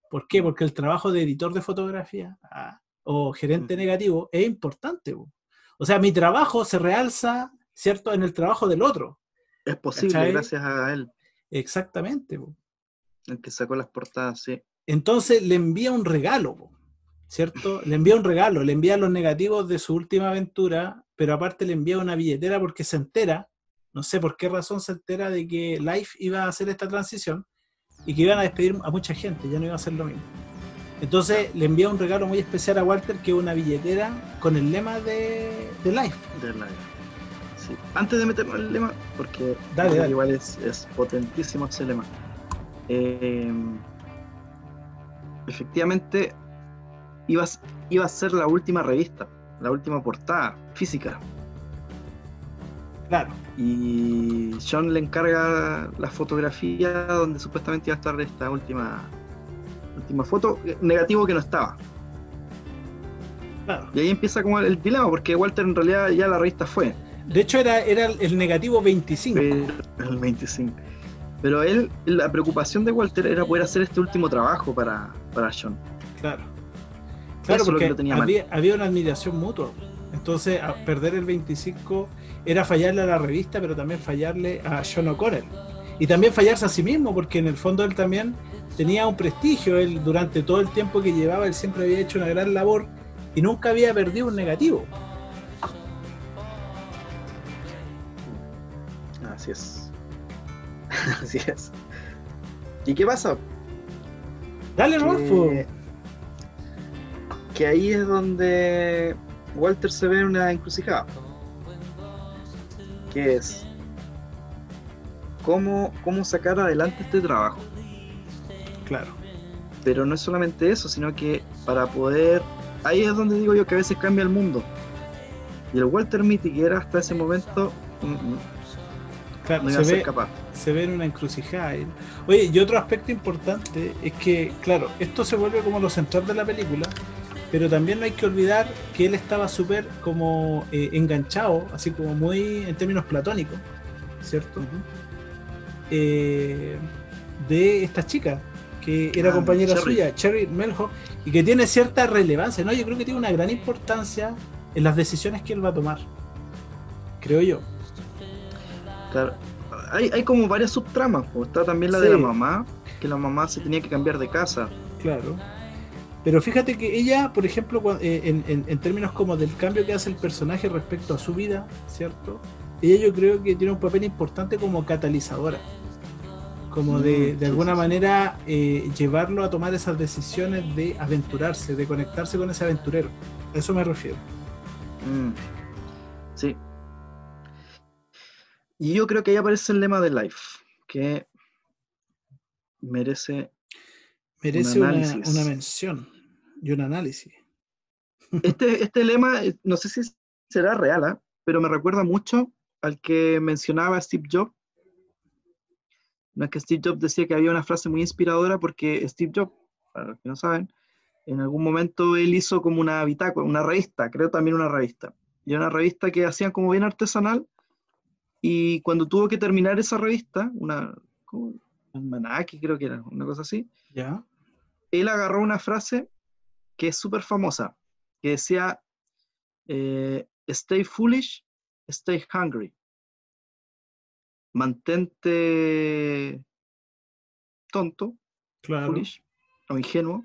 ¿Por qué? Porque el trabajo de editor de fotografía ah, o gerente negativo es importante. O sea, mi trabajo se realza, ¿cierto?, en el trabajo del otro. Es posible gracias a él. Exactamente. El que sacó las portadas, sí. Entonces le envía un regalo, po, ¿cierto? Le envía un regalo, le envía los negativos de su última aventura, pero aparte le envía una billetera porque se entera, no sé por qué razón se entera de que Life iba a hacer esta transición y que iban a despedir a mucha gente, ya no iba a ser lo mismo. Entonces le envía un regalo muy especial a Walter, que es una billetera con el lema de, de Life. De Life. Sí. Antes de meternos el lema, porque Dale, igual es, es potentísimo ese lema. Eh, efectivamente, iba iba a ser la última revista, la última portada física. Claro, Y John le encarga la fotografía donde supuestamente iba a estar esta última, última foto, negativo que no estaba. claro. Y ahí empieza como el dilema, porque Walter en realidad ya la revista fue. De hecho, era, era el negativo 25. Pero, el 25. Pero él, la preocupación de Walter era poder hacer este último trabajo para, para John. Claro. Claro, Eso porque lo tenía había, había una admiración mutua. Entonces, a perder el 25 era fallarle a la revista, pero también fallarle a John O'Connell. Y también fallarse a sí mismo, porque en el fondo él también tenía un prestigio. Él, durante todo el tiempo que llevaba, él siempre había hecho una gran labor y nunca había perdido un negativo. Así es. Así es. ¿Y qué pasa? Dale, Rodolfo. que, que ahí es donde Walter se ve en una encrucijada. Que es cómo, cómo sacar adelante este trabajo. Claro. Pero no es solamente eso, sino que para poder. Ahí es donde digo yo que a veces cambia el mundo. Y el Walter Mitty, que era hasta ese momento, mm, mm, claro no se, iba a ser ve, capaz. se ve en una encrucijada. Oye, y otro aspecto importante es que, claro, esto se vuelve como lo central de la película, pero también no hay que olvidar que él estaba súper como eh, enganchado, así como muy en términos platónicos, ¿cierto? Eh, de esta chica, que era Ah, compañera Cherry. suya, Cherry Melho, y que tiene cierta relevancia, ¿no? Yo creo que tiene una gran importancia en las decisiones que él va a tomar, creo yo. Claro. Hay, hay como varias subtramas. po. Está también la Sí. de la mamá, que la mamá se tenía que cambiar de casa. Claro. Pero fíjate que ella, por ejemplo, eh, en, en- en términos como del cambio que hace el personaje respecto a su vida, ¿cierto? Ella yo creo que tiene un papel importante como catalizadora. Como de, Mm, de alguna manera eh, llevarlo a tomar esas decisiones de aventurarse, de conectarse con ese aventurero. A eso me refiero. Mm. Sí. Y yo creo que ahí aparece el lema de Life, que merece. Merece una, análisis. una mención y un análisis. Este, este lema, eh, no sé si será real, ¿ah? pero me recuerda mucho al que mencionaba Steve Jobs. No es que Steve Jobs decía que había una frase muy inspiradora porque Steve Jobs, para los que no saben, en algún momento él hizo como una bitácora, una revista, creo también una revista. Y una revista que hacían como bien artesanal. Y cuando tuvo que terminar esa revista, una, un almanaque creo que era, una cosa así, ¿Ya? él agarró una frase que es súper famosa, que decía, eh, stay foolish, stay hungry. Mantente tonto, Claro. foolish, o ingenuo,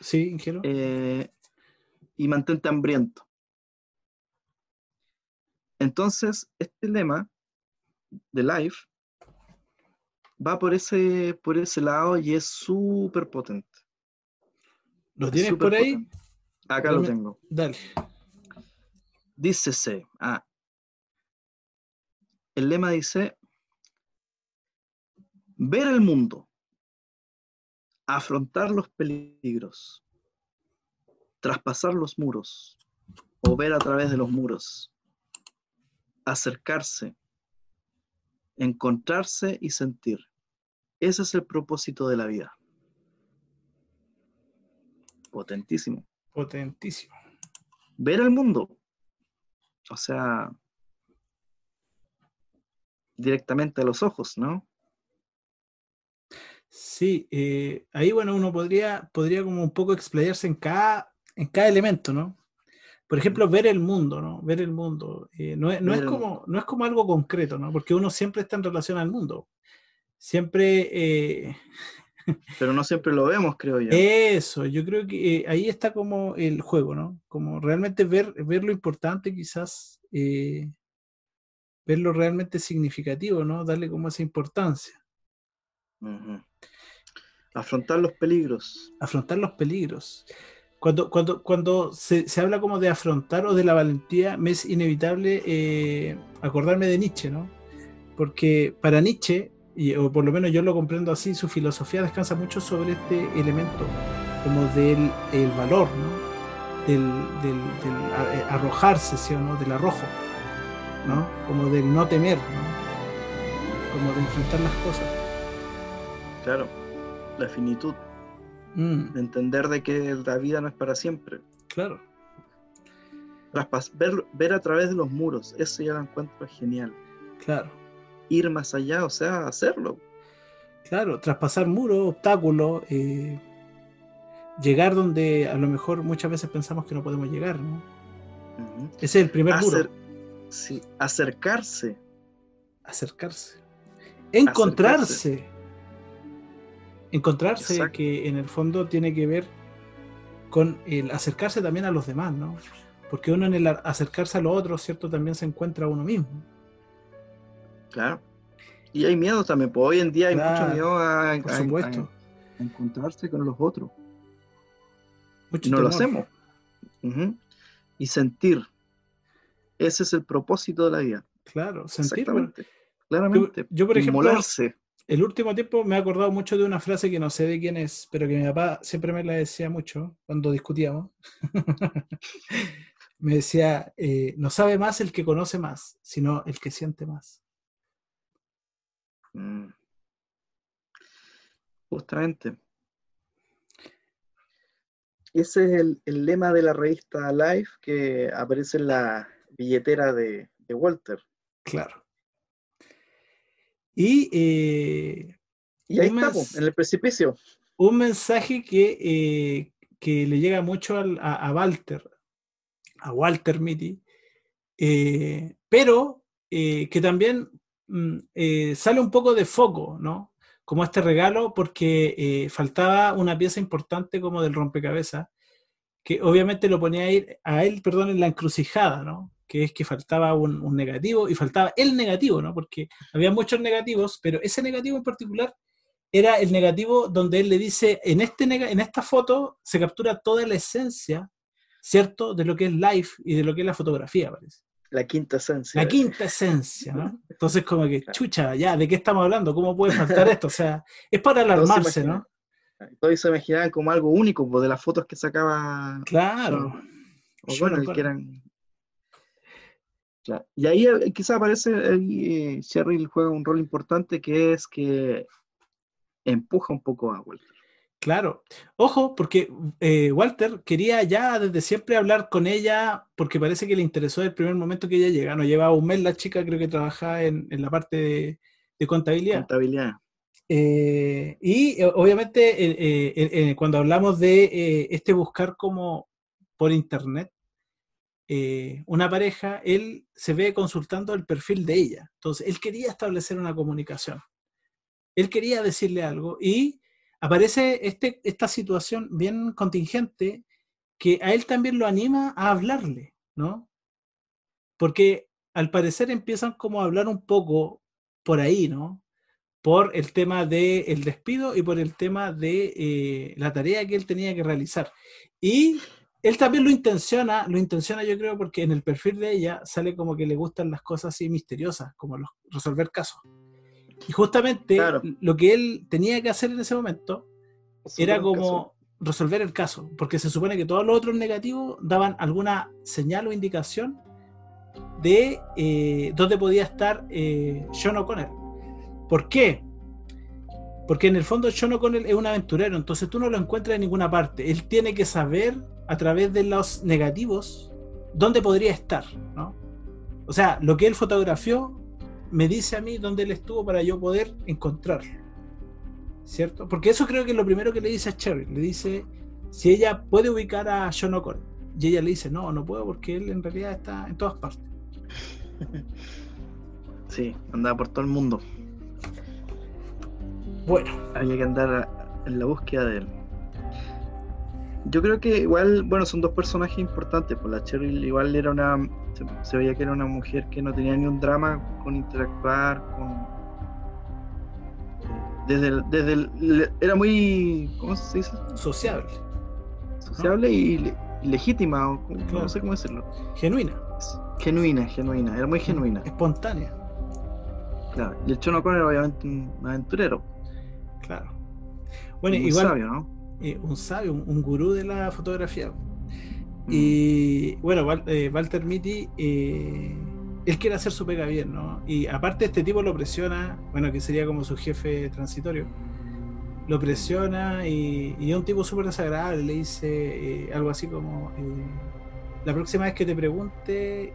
Sí, ingeniero. eh, y mantente hambriento. Entonces, este lema de Life va por ese, por ese lado y es súper potente. ¿Lo es tienes por ahí? potente. Acá lo tengo. Dale. Dícese, ah, el lema dice, ver el mundo, afrontar los peligros, traspasar los muros o ver a través de los muros, acercarse, encontrarse y sentir. Ese es el propósito de la vida. Potentísimo. Potentísimo. ver el mundo. O sea, directamente a los ojos, ¿no? Sí, eh, ahí bueno, uno podría, podría como un poco explayarse en cada, en cada elemento, ¿no? Por ejemplo, ver el mundo, ¿no? Ver el mundo. eh, no, es, no como, no es como algo concreto, ¿no? Porque uno siempre está en relación al mundo. Siempre, eh, Pero no siempre lo vemos, creo yo. Eso, yo creo que eh, ahí está como el juego, ¿no? Como realmente ver, ver lo importante, quizás, ver lo realmente significativo, ¿no? Darle como esa importancia. Afrontar los peligros. Afrontar los peligros. Cuando, cuando, cuando se, habla como de afrontar o de la valentía, me es inevitable eh, acordarme de Nietzsche, ¿no? Porque para Nietzsche, y, o por lo menos yo lo comprendo así, su filosofía descansa mucho sobre este elemento, como del el valor, ¿no? Del, del, eh, arrojarse, ¿sí o no? Del arrojo, ¿no? Como del no temer, ¿no? Como de enfrentar las cosas. Claro, la finitud. Mm. De entender de que la vida no es para siempre. Claro. ver, ver a través de los muros, eso ya lo encuentro genial. Claro. Ir más allá, o sea, hacerlo. Claro, traspasar muros, obstáculos, eh, llegar donde a lo mejor muchas veces pensamos que no podemos llegar, ¿no? Ese es el primer muro. Sí, acercarse. Acercarse. Encontrarse encontrarse que en el fondo tiene que ver con el acercarse también a los demás, ¿no? Porque uno en el acercarse a los otros, ¿cierto? También se encuentra a uno mismo. Claro. Y hay miedo también, pues hoy en día hay mucho miedo a, encontrarse con los otros. Mucho no lo hacemos. Y sentir. Ese es el propósito de la vida. Claro, sentir. Exactamente. Claramente. Yo, por ejemplo, el último tiempo me he acordado mucho de una frase que no sé de quién es, pero que mi papá siempre me la decía mucho cuando discutíamos. me decía, eh, no sabe más el que conoce más, sino el que siente más. Mm. Justamente. Ese es el, lema de la revista Life que aparece en la billetera de Walter. Claro. Y, eh, y ahí estamos, en el precipicio. Un mensaje que, eh, que le llega mucho a, Walter, a Walter Mitty, eh, pero que también mm, sale un poco de foco, ¿no? Como este regalo, porque faltaba una pieza importante como del rompecabezas, que obviamente lo ponía a, ir, a él, perdón, en la encrucijada, ¿no? Que es que faltaba un, negativo y faltaba el negativo, ¿no? Porque había muchos negativos, pero ese negativo en particular era el negativo donde él le dice, en, este en esta foto se captura toda la esencia, ¿cierto? De lo que es life y de lo que es la fotografía, parece. La quinta esencia. La quinta esencia, ¿no? Entonces como que, chucha, ya, ¿de qué estamos hablando? ¿Cómo puede faltar esto? O sea, es para alarmarse, ¿no? Todos se imaginaban como algo único, pues, de las fotos que sacaba. Claro. O, bueno, que eran y ahí eh, quizá aparece, eh, Sherry juega un rol importante que es que empuja un poco a Walter. Claro, ojo, porque eh, Walter quería ya desde siempre hablar con ella, porque parece que le interesó el primer momento que ella llega. No lleva un mes la chica, creo que trabaja en, la parte de, contabilidad. Contabilidad. y obviamente cuando hablamos de este buscar como por internet, eh, una pareja, él se ve consultando el perfil de ella. Entonces, él quería establecer una comunicación. Él quería decirle algo y aparece este, esta situación bien contingente que a él también lo anima a hablarle, ¿no? Porque al parecer empiezan como a hablar un poco por ahí, ¿no? Por el tema del despido y por el tema de eh, la tarea que él tenía que realizar. Y él también lo intenciona, lo intenciona yo creo porque en el perfil de ella sale como que le gustan las cosas así misteriosas, como resolver casos. Y justamente lo que él tenía que hacer en ese momento era como resolver el caso, porque se supone que todos los otros negativos daban alguna señal o indicación de eh, dónde podía estar eh, John O'Connell. ¿Por qué? Porque en el fondo John O'Connell es un aventurero, entonces tú no lo encuentras en ninguna parte. Él tiene que saber a través de los negativos dónde podría estar, ¿no? O sea, lo que él fotografió me dice a mí dónde él estuvo para yo poder encontrarlo. ¿Cierto? Porque eso creo que es lo primero que le dice a Cherry. Le dice si ella puede ubicar a John. Y ella le dice, no, no puedo porque él en realidad está en todas partes. Sí, andaba por todo el mundo. Bueno. Había que andar en la búsqueda de él. Yo creo que igual, bueno, son dos personajes importantes, pues la Cheryl igual era una, se, veía que era una mujer que no tenía ni un drama con interactuar, con... Desde desde el, era muy, ¿cómo se dice? Sociable. Sociable y, legítima, o no sé cómo decirlo. Genuina. Genuina, genuina, era muy genuina. Espontánea. Claro, y el Chono era obviamente un aventurero. Claro. Bueno, un igual. Sabio, ¿no? Eh, un sabio, un, gurú de la fotografía. Mm. Y bueno, eh, Walter Mitty, eh, él quiere hacer su pega bien, ¿no? Y aparte, este tipo lo presiona, bueno, que sería como su jefe transitorio, lo presiona y, y es un tipo súper desagradable. Le dice algo así como: La próxima vez que te pregunte,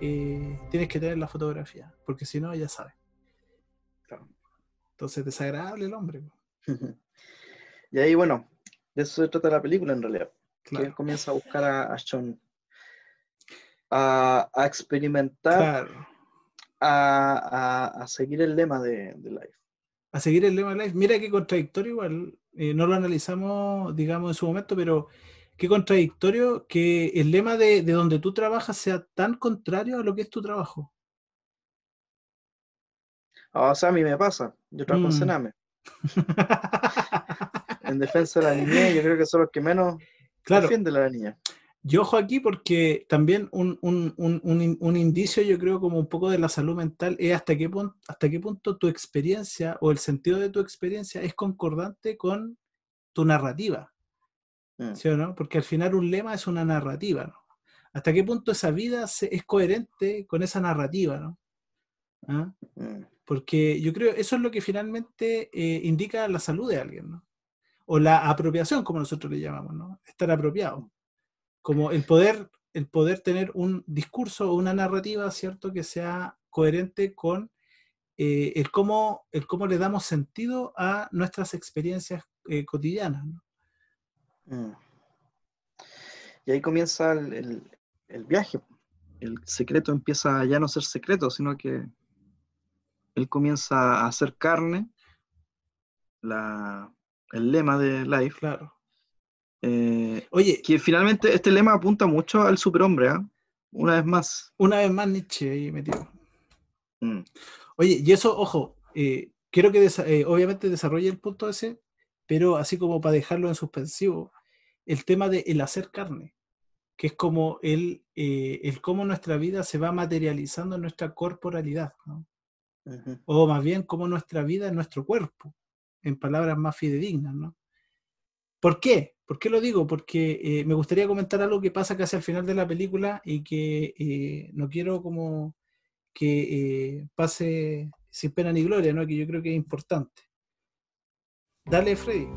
tienes que tener la fotografía, porque si no, ya sabes. Entonces, desagradable el hombre. y ahí, bueno, de eso se trata la película en realidad. Que él comienza a buscar a, a Sean. A, experimentar. A, seguir el lema de, Life. A seguir el lema de Life. Mira qué contradictorio igual. Eh, no lo analizamos, digamos, en su momento, pero qué contradictorio que el lema de, donde tú trabajas sea tan contrario a lo que es tu trabajo. Ah, o sea, a mí me pasa. Yo trabajo en mm. Sename. en defensa de la niña, yo creo que son los que menos claro. defienden a la niña. Yo ojo aquí porque también un, indicio, yo creo, como un poco de la salud mental es hasta qué, punto, hasta qué punto tu experiencia o el sentido de tu experiencia es concordante con tu narrativa. Mm. ¿Sí o no? Porque al final un lema es una narrativa, ¿no? ¿Hasta qué punto esa vida es coherente con esa narrativa, ¿no? ¿Ah? Mm. Porque yo creo eso es lo que finalmente eh, indica la salud de alguien, ¿no? O la apropiación, como nosotros le llamamos, ¿no? Estar apropiado. Como el poder, el poder tener un discurso o una narrativa, ¿cierto? Que sea coherente con eh, el, cómo, el cómo le damos sentido a nuestras experiencias eh, cotidianas. Mm. Y ahí comienza el, el viaje. El secreto empieza ya no ser secreto, sino que él comienza a hacer carne, el lema de Life. Claro. Eh, Oye. Que finalmente este lema apunta mucho al superhombre, ¿ah? Una vez más. Una vez más Nietzsche ahí metido. Mm. Oye, y eso, ojo, eh, quiero que eh, obviamente desarrolle el punto ese, pero así como para dejarlo en suspensivo, el tema de el hacer carne, que es como el, el cómo nuestra vida se va materializando en nuestra corporalidad. ¿no? O más bien como nuestra vida es nuestro cuerpo, en palabras más fidedignas, ¿no? ¿Por qué? ¿Por qué lo digo? Porque eh, me gustaría comentar algo que pasa casi al final de la película y que eh, no quiero como que eh, pase sin pena ni gloria, ¿no? Que yo creo que es importante. Dale, Freddy.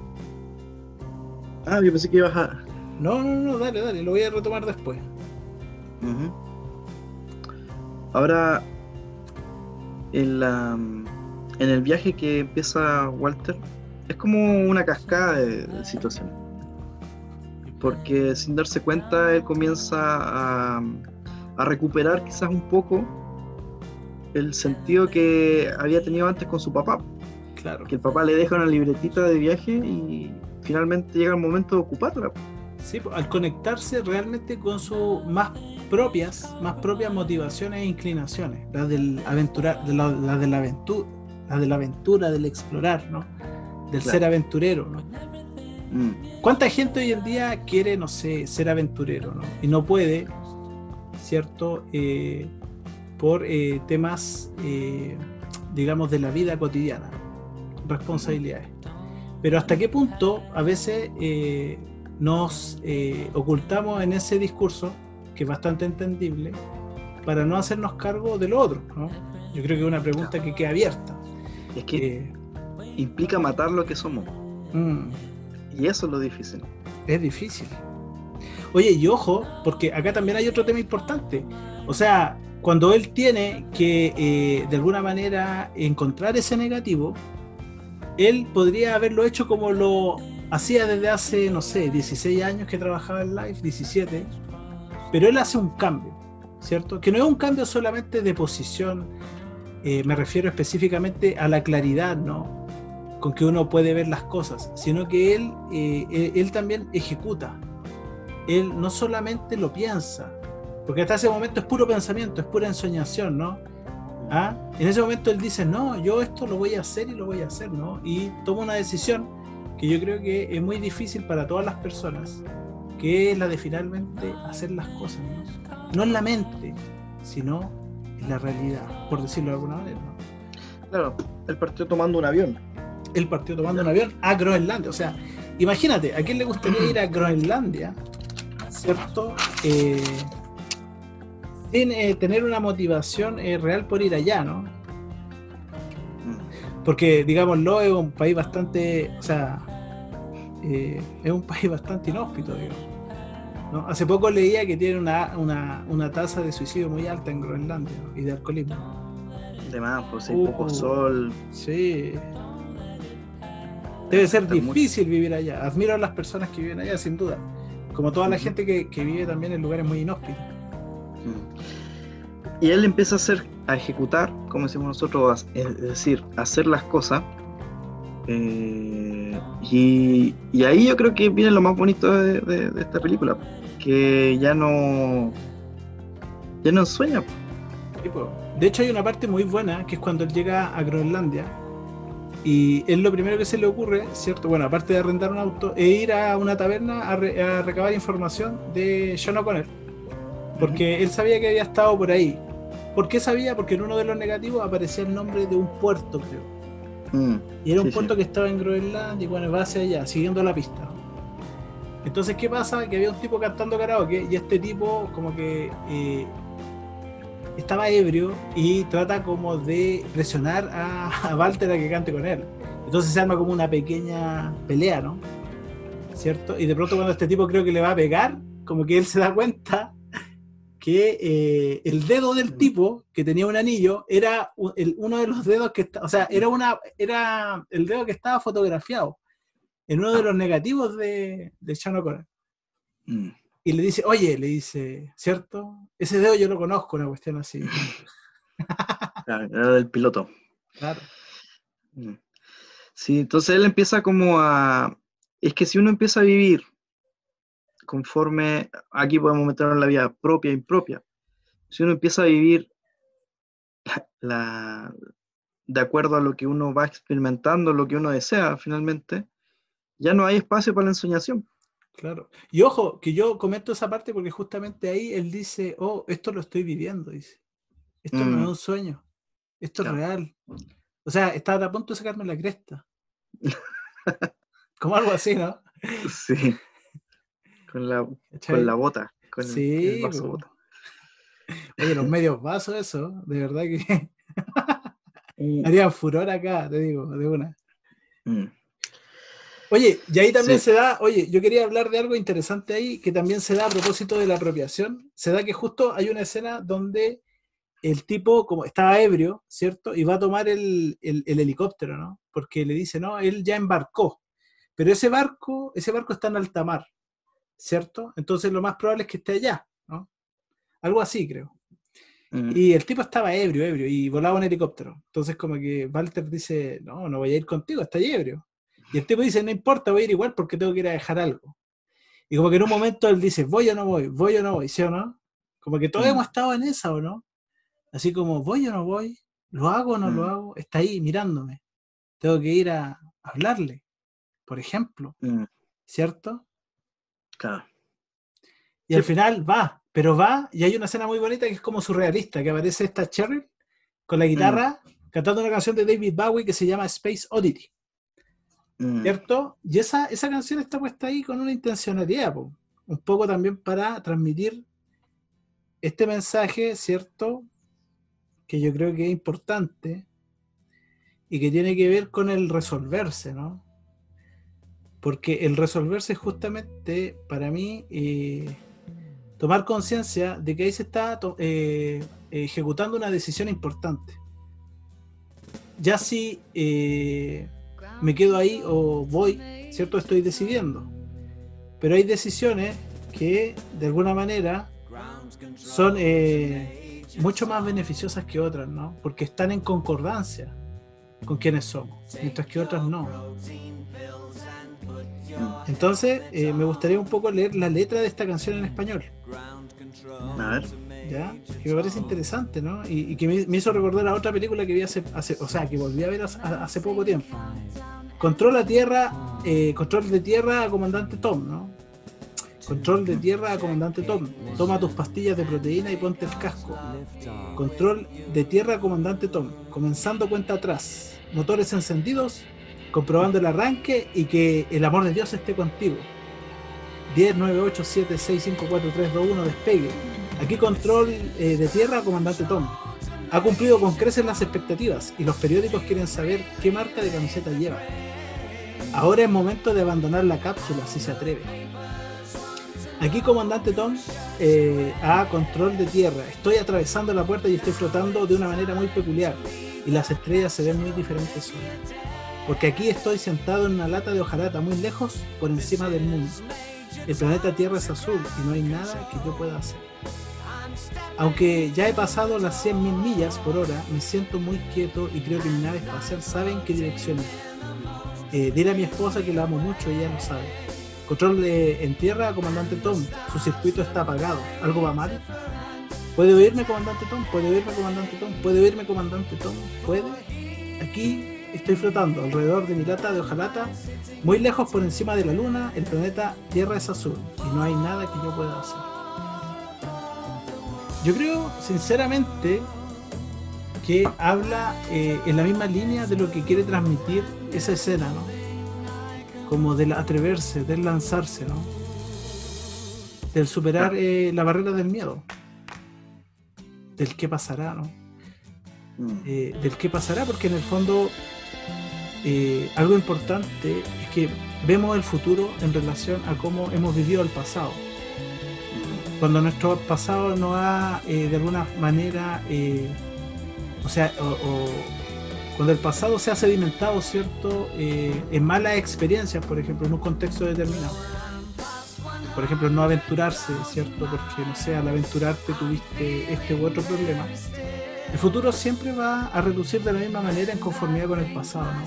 Ah, yo pensé que ibas a... No, no, no, dale, dale, lo voy a retomar después. Ahora, en, la, en el viaje que empieza Walter, es como una cascada de, situaciones. Porque sin darse cuenta, él comienza a, a recuperar quizás un poco el sentido que había tenido antes con su papá. Claro. Que el papá le deja una libretita de viaje y finalmente llega el momento de ocuparla. Sí, al conectarse realmente con su más propias, más propias motivaciones e inclinaciones, las del aventurar, de la, de la aventura, la de la aventura, del explorar, ¿no? Del ser aventurero, ¿no? Mm. ¿Cuánta gente hoy en día quiere, no sé, ser aventurero, ¿no? Y no puede, ¿cierto? Eh, por eh, temas, eh, digamos, de la vida cotidiana, responsabilidades. Pero hasta qué punto a veces nos ocultamos en ese discurso que es bastante entendible, para no hacernos cargo de lo otro. ¿no? Yo creo que es una pregunta que queda abierta. Es que eh, implica matar lo que somos. Mm. Y eso es lo difícil. Es difícil. Oye, y ojo, porque acá también hay otro tema importante. O sea, cuando él tiene que eh, de alguna manera encontrar ese negativo, él podría haberlo hecho como lo hacía desde hace, no sé, 16 años que trabajaba en Live, 17, pero él hace un cambio, ¿cierto? Que no es un cambio solamente de posición, eh, me refiero específicamente a la claridad, ¿no? con que uno puede ver las cosas, sino que él, eh, él, también ejecuta. Él no solamente lo piensa, porque hasta ese momento es puro pensamiento, es pura ensoñación, ¿no? ¿Ah? En ese momento él dice, no, yo esto lo voy a hacer y lo voy a hacer, ¿no? Y toma una decisión que yo creo que es muy difícil para todas las personas, que es la de finalmente hacer las cosas, ¿no? No en la mente, sino en la realidad, por decirlo de alguna manera, ¿no? Claro, él partió tomando un avión. Él partió tomando un avión a Groenlandia, o sea, imagínate, ¿a quién le gustaría ir a Groenlandia, ¿cierto? Eh, sin eh, tener una motivación eh, real por ir allá, ¿no? Porque, digámoslo, es un país bastante, o sea, eh, es un país bastante inhóspito, digamos. Hace poco leía que tiene una, tasa de suicidio muy alta en Groenlandia y de alcoholismo. De más, pues hay poco uh, sol. Sí. Debe ser difícil vivir allá. Admiro a las personas que viven allá, sin duda. Como toda la gente que, que, vive también en lugares muy inhóspitos. Y él empieza a hacer, a ejecutar, como decimos nosotros, es decir, a hacer las cosas. Eh, y, ahí yo creo que viene lo más bonito de, esta película, que ya no, ya no sueña. De hecho hay una parte muy buena, que es cuando él llega a Groenlandia, y es lo primero que se le ocurre, ¿cierto? Bueno, aparte de arrendar un auto, e ir a una taberna a, a recabar información de John O'Connor porque él sabía que había estado por ahí. ¿Por qué sabía? Porque en uno de los negativos aparecía el nombre de un puerto, creo. Mm, y era un puerto que estaba en Groenlandia y bueno, va hacia allá, siguiendo la pista. Entonces, ¿qué pasa? Que había un tipo cantando karaoke y este tipo como que eh, estaba ebrio y trata como de presionar a, a Walter a que cante con él. Entonces se arma como una pequeña pelea, ¿no? ¿Cierto? Y de pronto cuando este tipo creo que le va a pegar, como que él se da cuenta que eh, el dedo del tipo que tenía un anillo era uno de los dedos que o sea, era una era el dedo que estaba fotografiado en uno de los negativos de, de Sean mm. Y le dice, oye, le dice, ¿cierto? Ese dedo yo lo conozco, una cuestión así. era del piloto. Claro. Mm. Sí, entonces él empieza como a... Es que si uno empieza a vivir conforme, aquí podemos meter en la vida propia e impropia. Si uno empieza a vivir la, de acuerdo a lo que uno va experimentando, lo que uno desea finalmente, ya no hay espacio para la ensoñación. Claro. Y ojo, que yo comento esa parte porque justamente ahí él dice, oh, esto lo estoy viviendo, dice. Esto no es mm. un sueño, esto es real. O sea, estaba a punto de sacarme la cresta. Como algo así, ¿no? Sí. Con la, con la bota. Con sí, el, vaso bota. Oye, los medios vasos, eso, de verdad que mm. haría furor acá, te digo, de una. Mm. Oye, y ahí también se da, oye, yo quería hablar de algo interesante ahí, que también se da a propósito de la apropiación. Se da que justo hay una escena donde el tipo, como estaba ebrio, ¿cierto? Y va a tomar el, el, el, helicóptero, ¿no? Porque le dice, no, él ya embarcó. Pero ese barco, ese barco está en alta mar. ¿Cierto? Entonces lo más probable es que esté allá, ¿no? Algo así, creo. Mm. Y el tipo estaba ebrio, ebrio, y volaba un helicóptero. Entonces como que Walter dice, no, no voy a ir contigo, está ebrio. Y el tipo dice, no importa, voy a ir igual porque tengo que ir a dejar algo. Y como que en un momento él dice, voy o no voy, voy o no voy, ¿sí o no? Como que todos mm. hemos estado en esa, ¿o no? Así como, voy o no voy, lo hago o no lo mm. hago, está ahí mirándome. Tengo que ir a hablarle, por ejemplo, ¿cierto? Y al final va, pero va, y hay una escena muy bonita que es como surrealista, que aparece esta Cherry con la guitarra mm. cantando una canción de David Bowie que se llama Space Oddity. Mm. ¿Cierto? Y esa, esa canción está puesta ahí con una intencionalidad, un poco también para transmitir este mensaje, ¿cierto? Que yo creo que es importante y que tiene que ver con el resolverse, ¿no? Porque el resolverse justamente, para mí, eh, tomar conciencia de que ahí se está eh, ejecutando una decisión importante. Ya si eh, me quedo ahí o voy, ¿cierto? Estoy decidiendo. Pero hay decisiones que de alguna manera son mucho más beneficiosas que otras, ¿no? Porque están en concordancia. con quienes somos, mientras que otras no. Entonces, eh, me gustaría un poco leer la letra de esta canción en español. A ver. ¿Ya? Que me parece interesante, ¿no? Y, y que me, me hizo recordar a otra película que vi hace, hace o sea, que volví a ver hace, hace poco tiempo. Control a tierra, eh, control de tierra a comandante Tom, ¿no? Control de tierra a comandante Tom. Toma tus pastillas de proteína y ponte el casco. Control de tierra a comandante Tom. Comenzando cuenta atrás. Motores encendidos, comprobando el arranque y que el amor de Dios esté contigo. 10, 9, 8, 7, 6, 5, 4, 3, 2, 1, despegue. Aquí control eh, de tierra, comandante Tom. Ha cumplido con creces las expectativas y los periódicos quieren saber qué marca de camiseta lleva. Ahora es momento de abandonar la cápsula si se atreve. Aquí, comandante Tom, eh, a control de tierra. Estoy atravesando la puerta y estoy flotando de una manera muy peculiar. Y las estrellas se ven muy diferentes hoy. Porque aquí estoy sentado en una lata de hojalata muy lejos por encima del mundo. El planeta Tierra es azul y no hay nada que yo pueda hacer. Aunque ya he pasado las 100.000 millas por hora, me siento muy quieto y creo que mi nave espacial sabe en qué dirección ir. Eh, dile a mi esposa que la amo mucho y ella lo sabe. Control de, en tierra, comandante Tom. Su circuito está apagado. ¿Algo va mal? ¿Puede oírme, comandante Tom? ¿Puede oírme, comandante Tom? ¿Puede oírme, comandante Tom? ¿Puede? Aquí estoy flotando alrededor de mi lata de hojalata, muy lejos por encima de la luna, el planeta Tierra es azul y no hay nada que yo pueda hacer. Yo creo, sinceramente, que habla eh, en la misma línea de lo que quiere transmitir esa escena, ¿no? Como del atreverse, del lanzarse, ¿no? Del superar eh, la barrera del miedo. Del qué pasará, ¿no? Eh, del qué pasará, porque en el fondo eh, algo importante es que vemos el futuro en relación a cómo hemos vivido el pasado. Cuando nuestro pasado nos ha eh, de alguna manera, eh, o sea, o, cuando el pasado se ha sedimentado, ¿cierto? En malas experiencias, por ejemplo, en un contexto determinado. Por ejemplo, no aventurarse, ¿cierto? Porque, no sé, al aventurarte tuviste este u otro problema. El futuro siempre va a reducir de la misma manera en conformidad con el pasado, ¿no?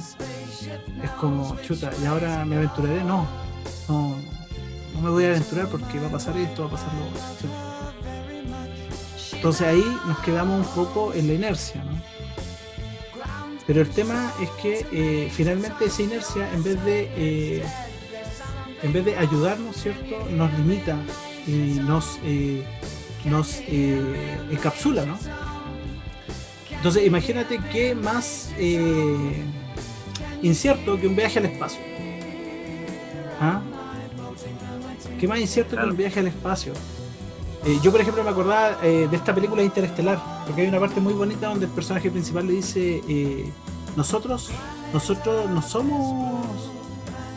Es como, chuta, y ahora me aventuraré, no, no, no me voy a aventurar porque va a pasar esto, va a pasar lo otro. Entonces ahí nos quedamos un poco en la inercia, ¿no? Pero el tema es que eh, finalmente esa inercia, en vez de eh, en vez de ayudarnos, ¿cierto? Nos limita y nos, eh, nos encapsula, ¿no? Entonces, imagínate qué más eh, incierto que un viaje al espacio. ¿Ah? ¿Qué más incierto Claro. que un viaje al espacio? Eh, yo, por ejemplo, me acordaba eh, de esta película Interestelar, porque hay una parte muy bonita donde el personaje principal le dice: Nosotros, nosotros no somos,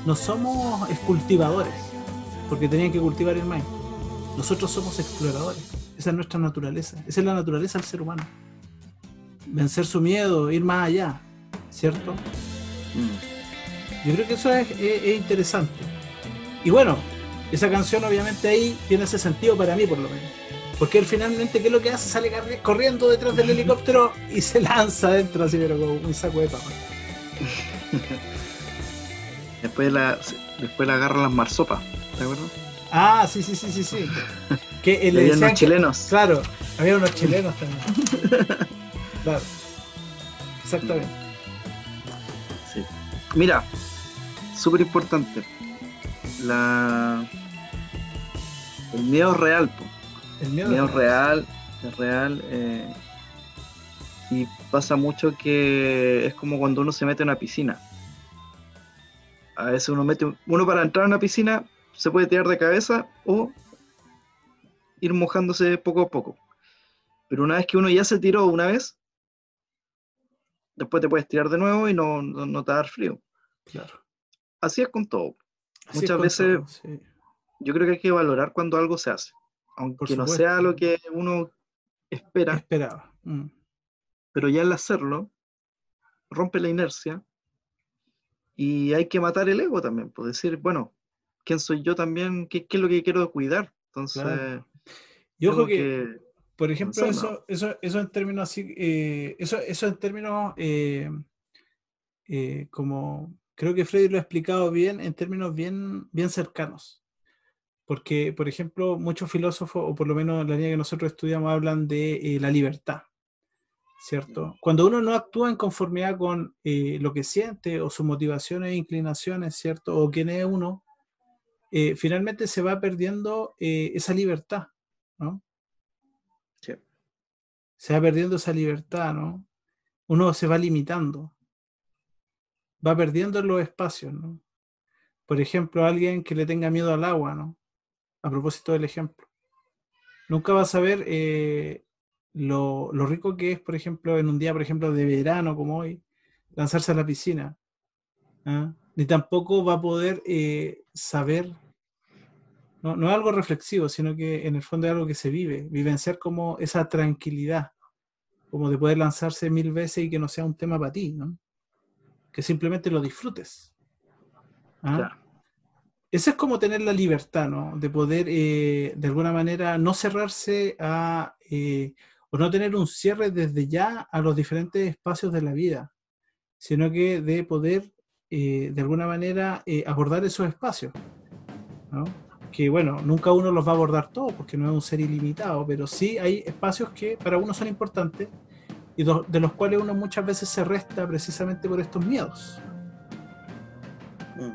no somos cultivadores, porque tenían que cultivar el maíz. Nosotros somos exploradores. Esa es nuestra naturaleza. Esa es la naturaleza del ser humano vencer su miedo, ir más allá, ¿cierto? Mm. Yo creo que eso es, es- es interesante. Y bueno, esa canción obviamente ahí tiene ese sentido para mí por lo menos. Porque él finalmente, ¿qué es lo que hace? Sale corriendo detrás del helicóptero y se lanza adentro así, pero como un saco de papas. Después la, después la agarran las marsopas, ¿te acuerdas? Ah, sí, sí, sí, sí, sí. Que le había unos que- chilenos. Claro, había unos chilenos también. Claro. Exactamente. Sí. Mira, súper importante. La... El miedo es real, po. El El miedo. miedo es real, es real. eh, y pasa mucho que es como cuando uno se mete en una piscina. A veces uno mete, uno para entrar a una piscina se puede tirar de cabeza o ir mojándose poco a poco. Pero una vez que uno ya se tiró una vez, después te puedes tirar de nuevo y no, no, no te va a dar frío. Claro. Así es con todo. Así Muchas con veces- todo, sí. Yo creo que hay que valorar cuando algo se hace. Aunque no sea lo que uno espera, Esperaba. Mm. pero ya al hacerlo, rompe la inercia y hay que matar el ego también, pues decir, bueno, ¿quién soy yo también? ¿Qué, qué es lo que quiero cuidar? Entonces, Claro. Y ojo tengo que, por ejemplo, eso, eso, eso en términos así, eh, eso, eso en términos eh, eh, como creo que Freddy lo ha explicado bien en términos bien, bien cercanos. Porque, por ejemplo, muchos filósofos, o por lo menos la línea que nosotros estudiamos, hablan de la libertad, ¿cierto? Cuando uno no actúa en conformidad con lo que siente o sus motivaciones e inclinaciones, ¿cierto? O quién es uno, finalmente se va perdiendo esa libertad, ¿no? Se va perdiendo esa libertad, ¿no? Uno se va limitando va perdiendo los espacios, ¿no? Por ejemplo, alguien que le tenga miedo al agua, ¿no? A propósito del ejemplo. Nunca va a saber eh, lo, rico que es, por ejemplo, en un día, por ejemplo, de verano como hoy, lanzarse a la piscina. ¿ah? Ni tampoco va a poder eh, saber, no, no es algo reflexivo, sino que en el fondo es algo que se vive, vivenciar como esa tranquilidad, como de poder lanzarse mil veces y que no sea un tema para ti, ¿no? que simplemente lo disfrutes. ¿Ah? Eso es como tener la libertad, ¿no? De poder, eh, de alguna manera, no cerrarse a, eh, o no tener un cierre desde ya a los diferentes espacios de la vida, sino que de poder, eh, de alguna manera, abordar esos espacios, ¿no? Que bueno, nunca uno los va a abordar todos porque no es un ser ilimitado, pero sí hay espacios que para uno son importantes y de los cuales uno muchas veces se resta precisamente por estos miedos. Mm.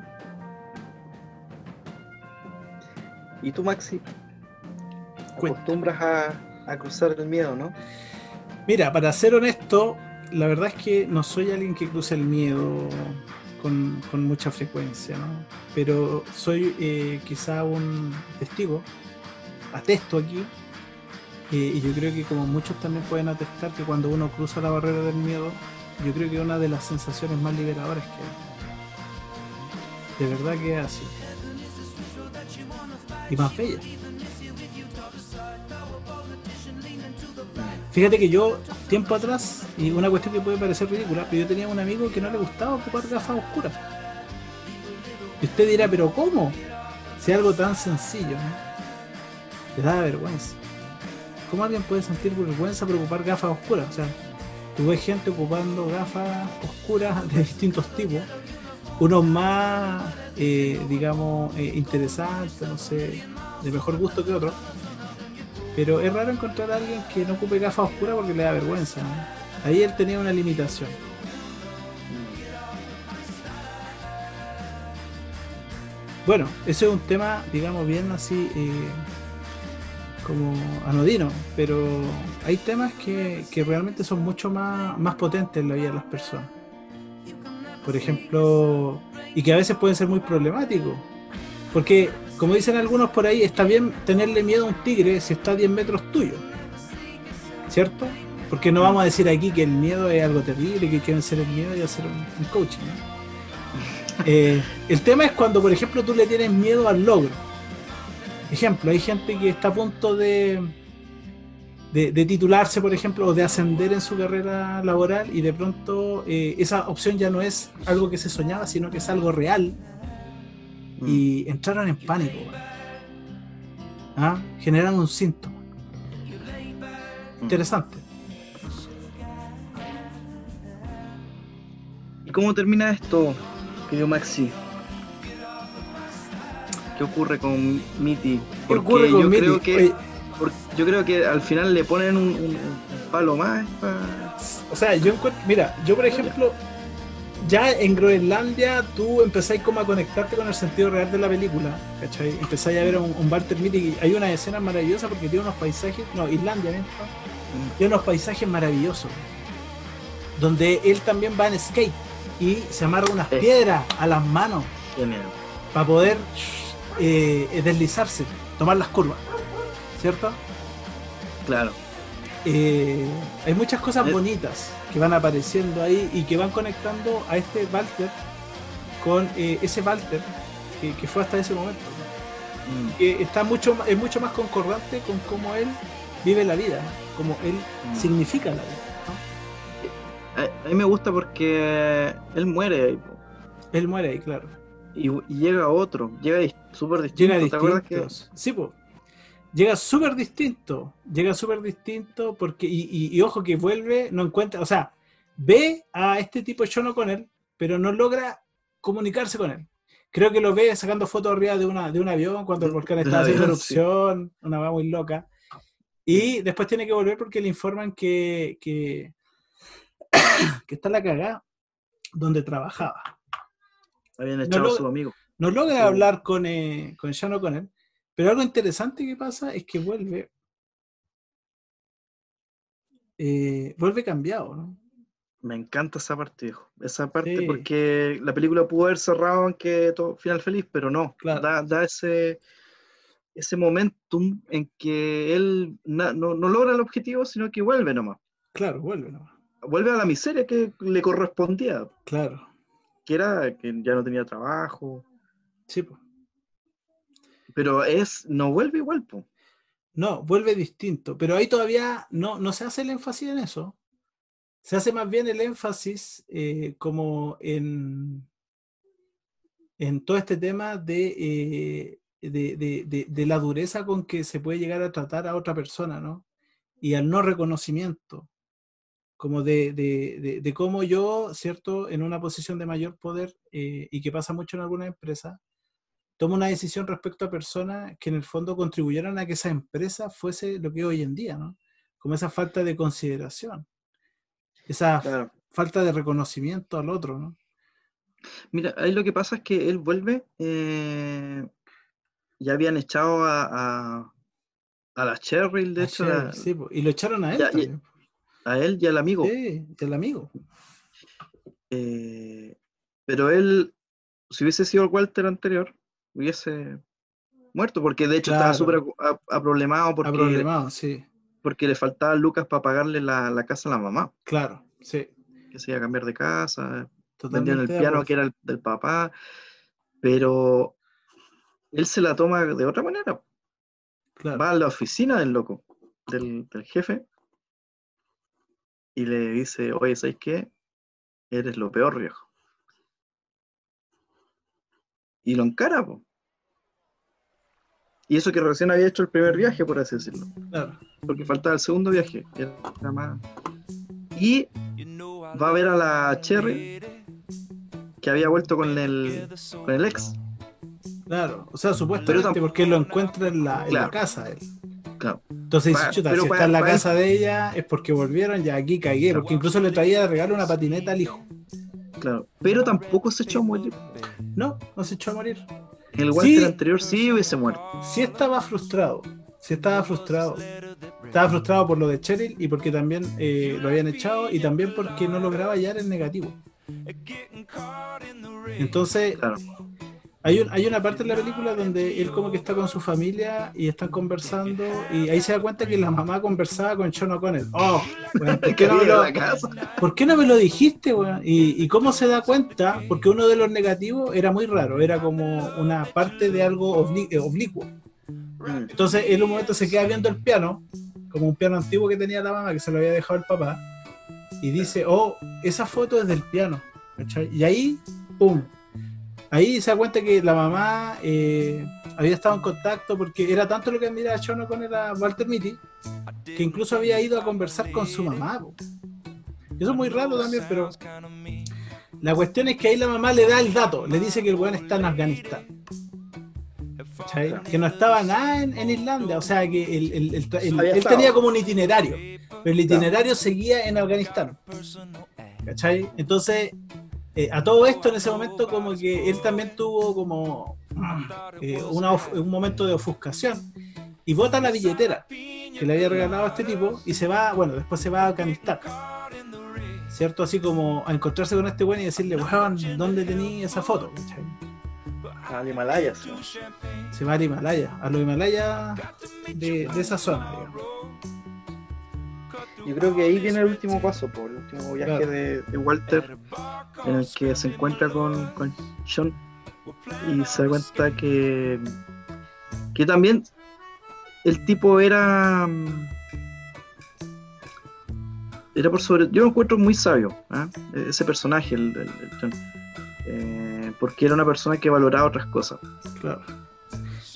¿Y tú, Maxi? Acostumbras a, a, cruzar el miedo, ¿no? Mira, para ser honesto, la verdad es que no soy alguien que cruce el miedo con, mucha frecuencia, ¿no? Pero soy eh, quizá un testigo, atesto aquí, y yo creo que como muchos también pueden atestar que cuando uno cruza la barrera del miedo, yo creo que una de las sensaciones más liberadoras que hay. De verdad que es así. Y más bella. Fíjate que yo, tiempo atrás, y una cuestión que puede parecer ridícula, pero yo tenía un amigo que no le gustaba ocupar gafas oscuras. Y usted dirá, pero ¿cómo? Si algo tan sencillo, ¿no? Le da vergüenza. ¿Cómo alguien puede sentir vergüenza por ocupar gafas oscuras? O sea, tú gente ocupando gafas oscuras de distintos tipos, unos más, eh, digamos, eh, interesantes, no sé, de mejor gusto que otros. Pero es raro encontrar a alguien que no ocupe gafas oscuras porque le da vergüenza. Ahí él tenía una limitación. Bueno, ese es un tema, digamos, bien así eh, como anodino, pero hay temas que, realmente son mucho más, más potentes en la vida de las personas. Por ejemplo, y que a veces pueden ser muy problemáticos. Porque, como dicen algunos por ahí, está bien tenerle miedo a un tigre si está a 10 metros tuyo. ¿Cierto? Porque no vamos a decir aquí que el miedo es algo terrible, que quieren ser el miedo y hacer un, coaching. Eh, el tema es cuando, por ejemplo, tú le tienes miedo al logro Ejemplo, hay gente que está a punto de, de, titularse, por ejemplo, o de ascender en su carrera laboral y de pronto eh, esa opción ya no es algo que se soñaba, sino que es algo real. Y mm. entraron en pánico. ¿Ah? Generan un síntoma. Mm. Interesante. ¿Y cómo termina esto, querido Maxi? qué ocurre con Mitty. ¿Qué ocurre con yo Creo que, yo creo que al final le ponen un, palo más. O sea, yo encuentro, mira, yo por ejemplo, ya en Groenlandia tú empezáis como a conectarte con el sentido real de la película, ¿cachai? Empezáis a ver un, un Walter Mitty y hay una escena maravillosa porque tiene unos paisajes, no, Islandia, ¿no? Tiene unos paisajes maravillosos, donde él también va en skate y se amarra unas piedras a las manos para poder eh, deslizarse, tomar las curvas, ¿cierto? Claro. Eh, hay muchas cosas bonitas que van apareciendo ahí y que van conectando a este Walter con eh, ese Walter que, fue hasta ese momento. Mm. Que está mucho, es mucho más concordante con cómo él vive la vida, como él mm. significa la vida. A, mí me gusta porque él muere ahí. Él muere ahí, claro y, llega otro, llega súper distinto. Llega distinto. Sí, pues. Llega súper distinto, llega súper distinto porque, y, ojo que vuelve, no encuentra, o sea, ve a este tipo John con él, pero no logra comunicarse con él. Creo que lo ve sacando fotos arriba de, una, de un avión cuando el volcán está haciendo erupción, una va muy loca. Y después tiene que volver porque le informan que, que, que está la cagada donde trabajaba. Habían echado a su amigo. No logra hablar con, eh, con con él, pero algo interesante que pasa es que vuelve. Eh, vuelve cambiado, ¿no? Me encanta esa parte, hijo. Esa parte, porque la película pudo haber cerrado aunque todo final feliz, pero no. Da, da, ese, ese momentum en que él no, no, logra el objetivo, sino que vuelve nomás. Claro, vuelve nomás. Vuelve a la miseria que le correspondía. Claro. Que era que ya no tenía trabajo. Sí, pues. Pero es, no vuelve igual, pues. No, vuelve distinto. Pero ahí todavía no, no se hace el énfasis en eso. Se hace más bien el énfasis eh, como en, en todo este tema eh, de, de, la dureza con que se puede llegar a tratar a otra persona, ¿no? Y al no reconocimiento, como de, cómo yo, ¿cierto?, en una posición de mayor poder, eh, y que pasa mucho en algunas empresas, tomo una decisión respecto a personas que en el fondo contribuyeran a que esa empresa fuese lo que hoy en día, ¿no? Como esa falta de consideración esa falta de reconocimiento al otro, ¿no? Mira, ahí lo que pasa es que él vuelve, eh, ya habían echado a, a, la Cheryl, de hecho. sí, y lo echaron a él también. a él y al amigo. Sí, y al amigo. Eh, pero él, si hubiese sido el Walter anterior, hubiese muerto, porque de hecho estaba súper aproblemado. Porque, aproblemado, sí porque le faltaba lucas para pagarle la, casa a la mamá. Claro, sí. Que se iba a cambiar de casa, vendían el piano que era el, del papá, pero él se la toma de otra manera. Va a la oficina del loco, del, jefe, y le dice, oye, ¿sabes qué? Eres lo peor, viejo. Y lo encara, po. Y eso que recién había hecho el primer viaje, por así decirlo. Claro. Porque faltaba el segundo viaje. Y va a ver a la Cherry que había vuelto con el, con el ex. Claro, o sea, supuestamente porque lo encuentra en la, en la casa él. Claro. Entonces dice, chuta, si está en la casa de ella es porque volvieron, ya aquí cagué, porque incluso le traía de regalo una patineta al hijo. Claro, pero tampoco se echó a morir. No, no se echó a morir. El Walter anterior sí hubiese muerto. Sí estaba frustrado. Sí estaba frustrado. Estaba frustrado por lo de Cheryl y porque también eh, lo habían echado y también porque no lograba hallar el negativo. Entonces, hay, un, hay una parte en la película donde él como que está con su familia y están conversando y ahí se da cuenta que la mamá conversaba con Sean O'Connell. Oh, ¿por, qué no me lo, ¿por qué no me lo dijiste? ¿Y, ¿Y, cómo se da cuenta? Porque uno de los negativos era muy raro, era como una parte de algo eh, oblicuo. Entonces en un momento se queda viendo el piano, como un piano antiguo que tenía la mamá que se lo había dejado el papá, y dice, oh, esa foto es del piano. Y ahí, ¡pum! Ahí se da cuenta que la mamá eh, había estado en contacto porque era tanto lo que admiraba a Sean O'Connor a Walter Mitty que incluso había ido a conversar con su mamá. Eso es muy raro también, pero la cuestión es que ahí la mamá le da el dato, le dice que el weón está en Afganistán. Que no estaba nada en, Islandia, o sea que él tenía como un itinerario, pero el itinerario seguía en Afganistán. ¿Cachai? Entonces, eh, a todo esto en ese momento como que él también tuvo como eh, un momento de ofuscación y bota la billetera que le había regalado a este tipo y se va, bueno, después se va a Afganistán. ¿Cierto? Así como a encontrarse con este güey y decirle, weón, ¿dónde tenía esa foto? Al Himalaya. Se va al Himalaya, a los Himalayas de, esa zona, yo creo que ahí viene el último paso, por el último viaje de, Walter, en el que se encuentra con, con Sean y se da cuenta que, que también el tipo era era por sobre yo lo encuentro muy sabio ¿ah? ese personaje el, el, eh, porque era una persona que valoraba otras cosas. Claro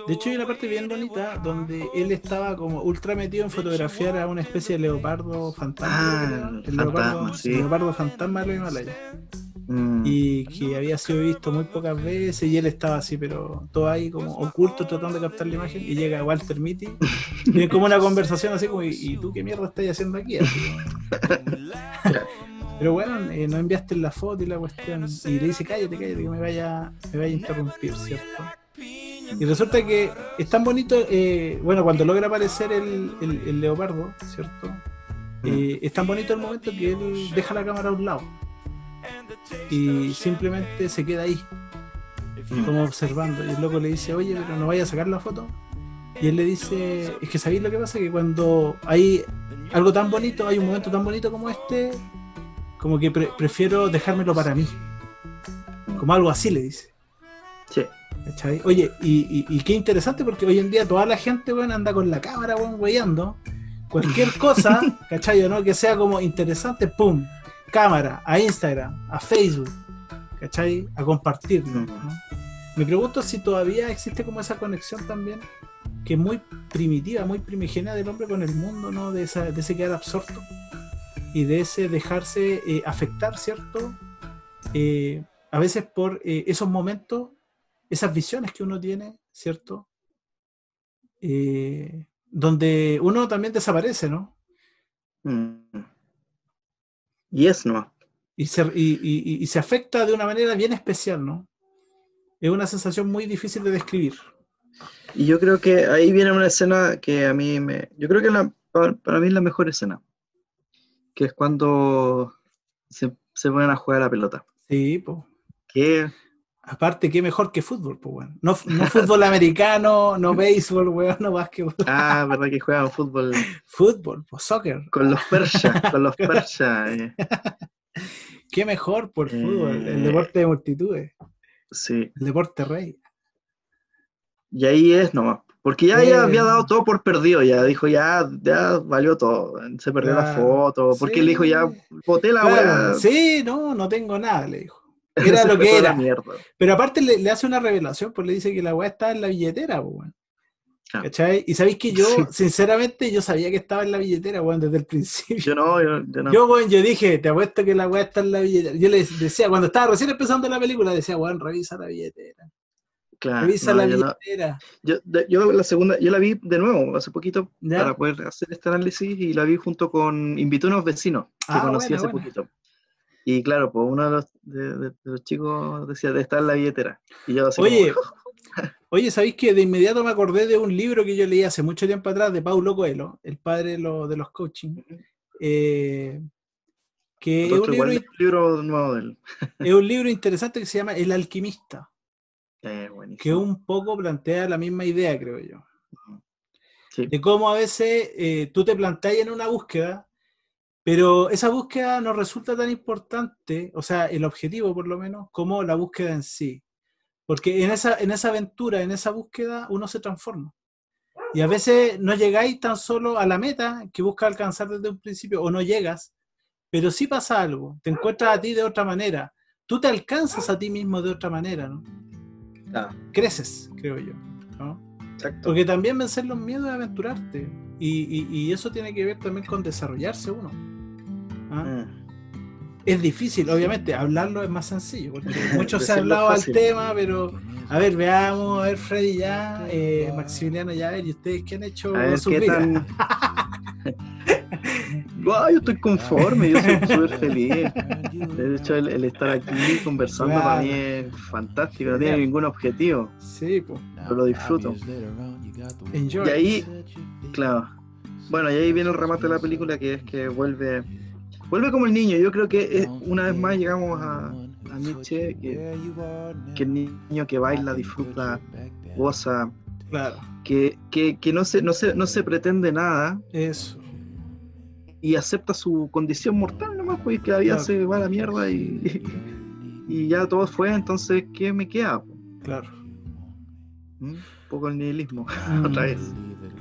de hecho, hay una parte bien bonita donde él estaba como ultra metido en fotografiar a una especie de leopardo fantasma. Ah, el, leopardo, leopardo fantasma de los Himalaya. Mm. y que había sido visto muy pocas veces y él estaba así, pero todo ahí como oculto tratando de captar la imagen y llega Walter Mitty y tienen como una conversación así como, ¿y, tú qué mierda estás haciendo aquí? Así pero bueno, eh, no enviaste la foto y la cuestión y le dice, cállate, cállate, que me vaya, me vaya a interrumpir, ¿cierto? Y resulta que es tan bonito, eh, bueno, cuando logra aparecer el, el- el leopardo, ¿cierto? Eh, es tan bonito el momento que él deja la cámara a un lado y simplemente se queda ahí, como observando. Y el loco le dice, oye, pero no vaya a sacar la foto. Y él le dice, es que sabéis lo que pasa, que cuando hay algo tan bonito, hay un momento tan bonito como este, como que pre- prefiero dejármelo para mí. Como algo así le dice. Sí. ¿Cachai? Oye, y, y- y qué interesante porque hoy en día toda la gente, weón, anda con la cámara, weón, weyando. Cualquier cosa, ¿cachai? ¿no? Que sea como interesante, pum, cámara, a Instagram, a Facebook, ¿cachai? A compartirlo. ¿no? Me pregunto si todavía existe como esa conexión también, que es muy primitiva, muy primigenia del hombre con el mundo, ¿no? De, esa, de ese quedar absorto y de ese dejarse eh, afectar, ¿cierto? Eh, a veces por eh, esos momentos, esas visiones que uno tiene, ¿cierto? Eh, donde uno también desaparece, ¿no? Mm. Y es no. Y se, y- y- se afecta de una manera bien especial, ¿no? Es una sensación muy difícil de describir. Y yo creo que ahí viene una escena que a mí me. Yo creo que la- para mí es la mejor escena. Que es cuando se, se ponen a jugar a la pelota. Sí, pues. Que Aparte, qué mejor que fútbol, pues, weón. No, no fútbol americano, no béisbol, weón, no básquetbol. Ah, verdad que juegan fútbol Fútbol, pues soccer. con los persas, con los persas. eh. Qué mejor por fútbol, el Eh. deporte de multitudes, Sí. el deporte rey. Y ahí es nomás. Porque ya, ya Eh. había dado todo por perdido, ya dijo, ya, ya valió todo. Se perdió la foto, porque Sí. él dijo, ya, boté la Claro. Sí, no, no tengo nada, le dijo. Era lo que era. Pero aparte le, le hace una revelación, pues le dice que la weá está en la billetera, pues, weón. Ah. ¿Cachai? Y sabéis que yo, Sí. sinceramente, yo sabía que estaba en la billetera, weón, desde el principio. Yo no, yo, yo no. Yo, weón, yo dije, te apuesto que la weá está en la billetera. Yo le decía, cuando estaba recién empezando la película, decía, weón, revisa la billetera. Claro, Revisa no, la yo no. billetera. Yo, yo la segunda, yo la vi de nuevo hace poquito ¿Ya? para poder hacer este análisis y la vi junto con invitó a unos vecinos que Ah, conocí buena, hace buena. poquito. Y claro, pues uno de los, de, de- de los chicos decía de estar en la billetera. Y yo así Oye, como, oye, ¿sabéis que de inmediato me acordé de un libro que yo leí hace mucho tiempo atrás de Paulo Coelho, el padre de, lo- de los coaching? eh, que es un, libro, de un libro nuevo de él. es un libro interesante que se llama El alquimista, Eh, que un poco plantea la misma idea, creo yo. Sí. de cómo a veces eh, tú te planteas en una búsqueda, pero esa búsqueda no resulta tan importante, o sea, el objetivo por lo menos, como la búsqueda en sí. Porque en esa, en esa aventura, en esa búsqueda, uno se transforma. Y a veces no llegáis tan solo a la meta que buscas alcanzar desde un principio, o no llegas, pero sí pasa algo, te encuentras a ti de otra manera, tú te alcanzas a ti mismo de otra manera, ¿no? Ah, Creces, creo yo. Exacto. Porque también vencer los miedos es aventurarte. Y, y- y eso tiene que ver también con desarrollarse uno. ¿Ah? Mm. Es difícil, obviamente, hablarlo es más sencillo, porque mucho se ha hablado al fácil. tema, pero a ver, veamos, a ver, Freddy ya, eh, Maximiliano ya, a ver, ¿y ustedes qué han hecho A ver sus qué vidas? tan. Guau, yo estoy conforme, yo soy súper feliz. De hecho, el, el estar aquí conversando Claro. para mí es fantástico, no tiene ningún objetivo, Sí, pues, pero lo disfruto. enjoy. Y ahí, claro. Bueno, y ahí viene el remate de la película que es que vuelve. Vuelve como el niño. Yo creo que es- una vez más llegamos a, a Nietzsche, que, que el niño que baila, disfruta, goza, Claro, que, que, que no, se, no, se, no se pretende nada eso. y acepta su condición mortal nomás, pues que la vida Claro. se va a la mierda y, y ya todo fue, entonces, ¿qué me queda? Claro. ¿Mm? Un poco el nihilismo, Mm. otra vez.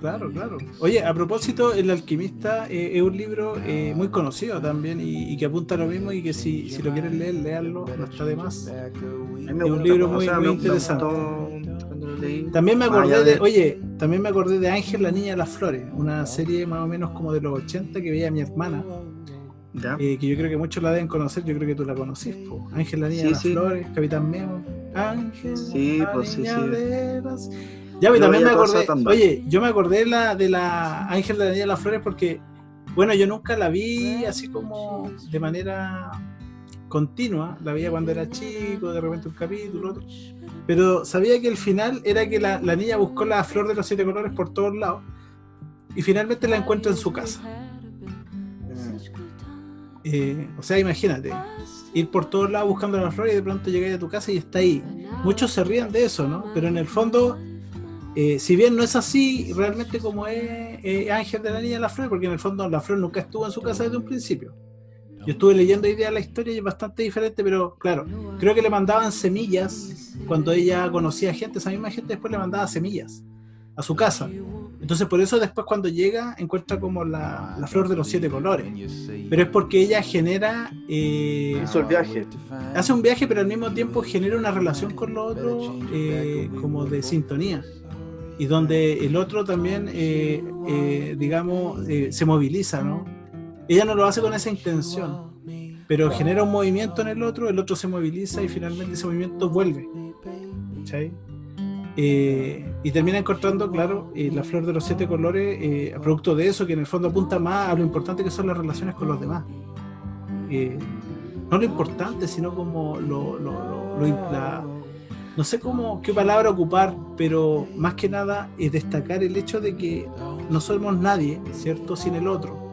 Claro, claro. Oye, a propósito, El Alquimista eh, es un libro eh, muy conocido también y, y que apunta a lo mismo y que si, si lo quieren leer, leanlo, no está de más. Es un libro o muy- sea, muy interesante. gustó También me acordé de, de- oye, también me acordé de Ángel, la niña de las flores, una serie más o menos como de los 80 que veía mi hermana. ¿Ya? eh, que yo creo que muchos la deben conocer, yo creo que tú la conocís, po. Ángel la niña Sí, de las sí. flores, Capitán Memo. Ángel Sí, la pues, niña sí. de las... Ya, pues también me acordé, oye, yo me acordé de la, de la Ángel de la niña de las flores porque, bueno, yo nunca la vi así como de manera continua, la veía cuando era chico, de repente un capítulo, otro. Pero sabía que el final era que la, la niña buscó la flor de los siete colores por todos lados y finalmente la encuentra en su casa. Eh, o sea, imagínate, ir por todos lados buscando la flor y de pronto llegar a tu casa y está ahí. Muchos se ríen de eso, ¿no? Pero en el fondo, eh, si bien no es así realmente como es eh, Ángel de la Niña de la Flor, porque en el fondo la flor nunca estuvo en su casa desde un principio. Yo estuve leyendo hoy día la historia y es bastante diferente, pero claro, creo que le mandaban semillas cuando ella conocía gente, esa misma gente después le mandaba semillas a su casa. Entonces por eso después cuando llega encuentra como la, la flor de los siete colores. Pero es porque ella genera... eh, Hizo el viaje. hace un viaje, pero al mismo tiempo genera una relación con lo otro eh, como de sintonía. Y donde el otro también, eh, eh, digamos, se moviliza, ¿no? Ella no lo hace con esa intención, pero genera un movimiento en el otro, el otro se moviliza y finalmente ese movimiento vuelve. ¿cachai? Eh, y termina encontrando, claro, eh, la flor de los siete colores, eh, producto de eso, que en el fondo apunta más a lo importante que son las relaciones con los demás. No lo importante, sino como lo, lo- la- no sé cómo qué palabra ocupar, pero más que nada es destacar el hecho de que no somos nadie, ¿cierto? Sin el otro.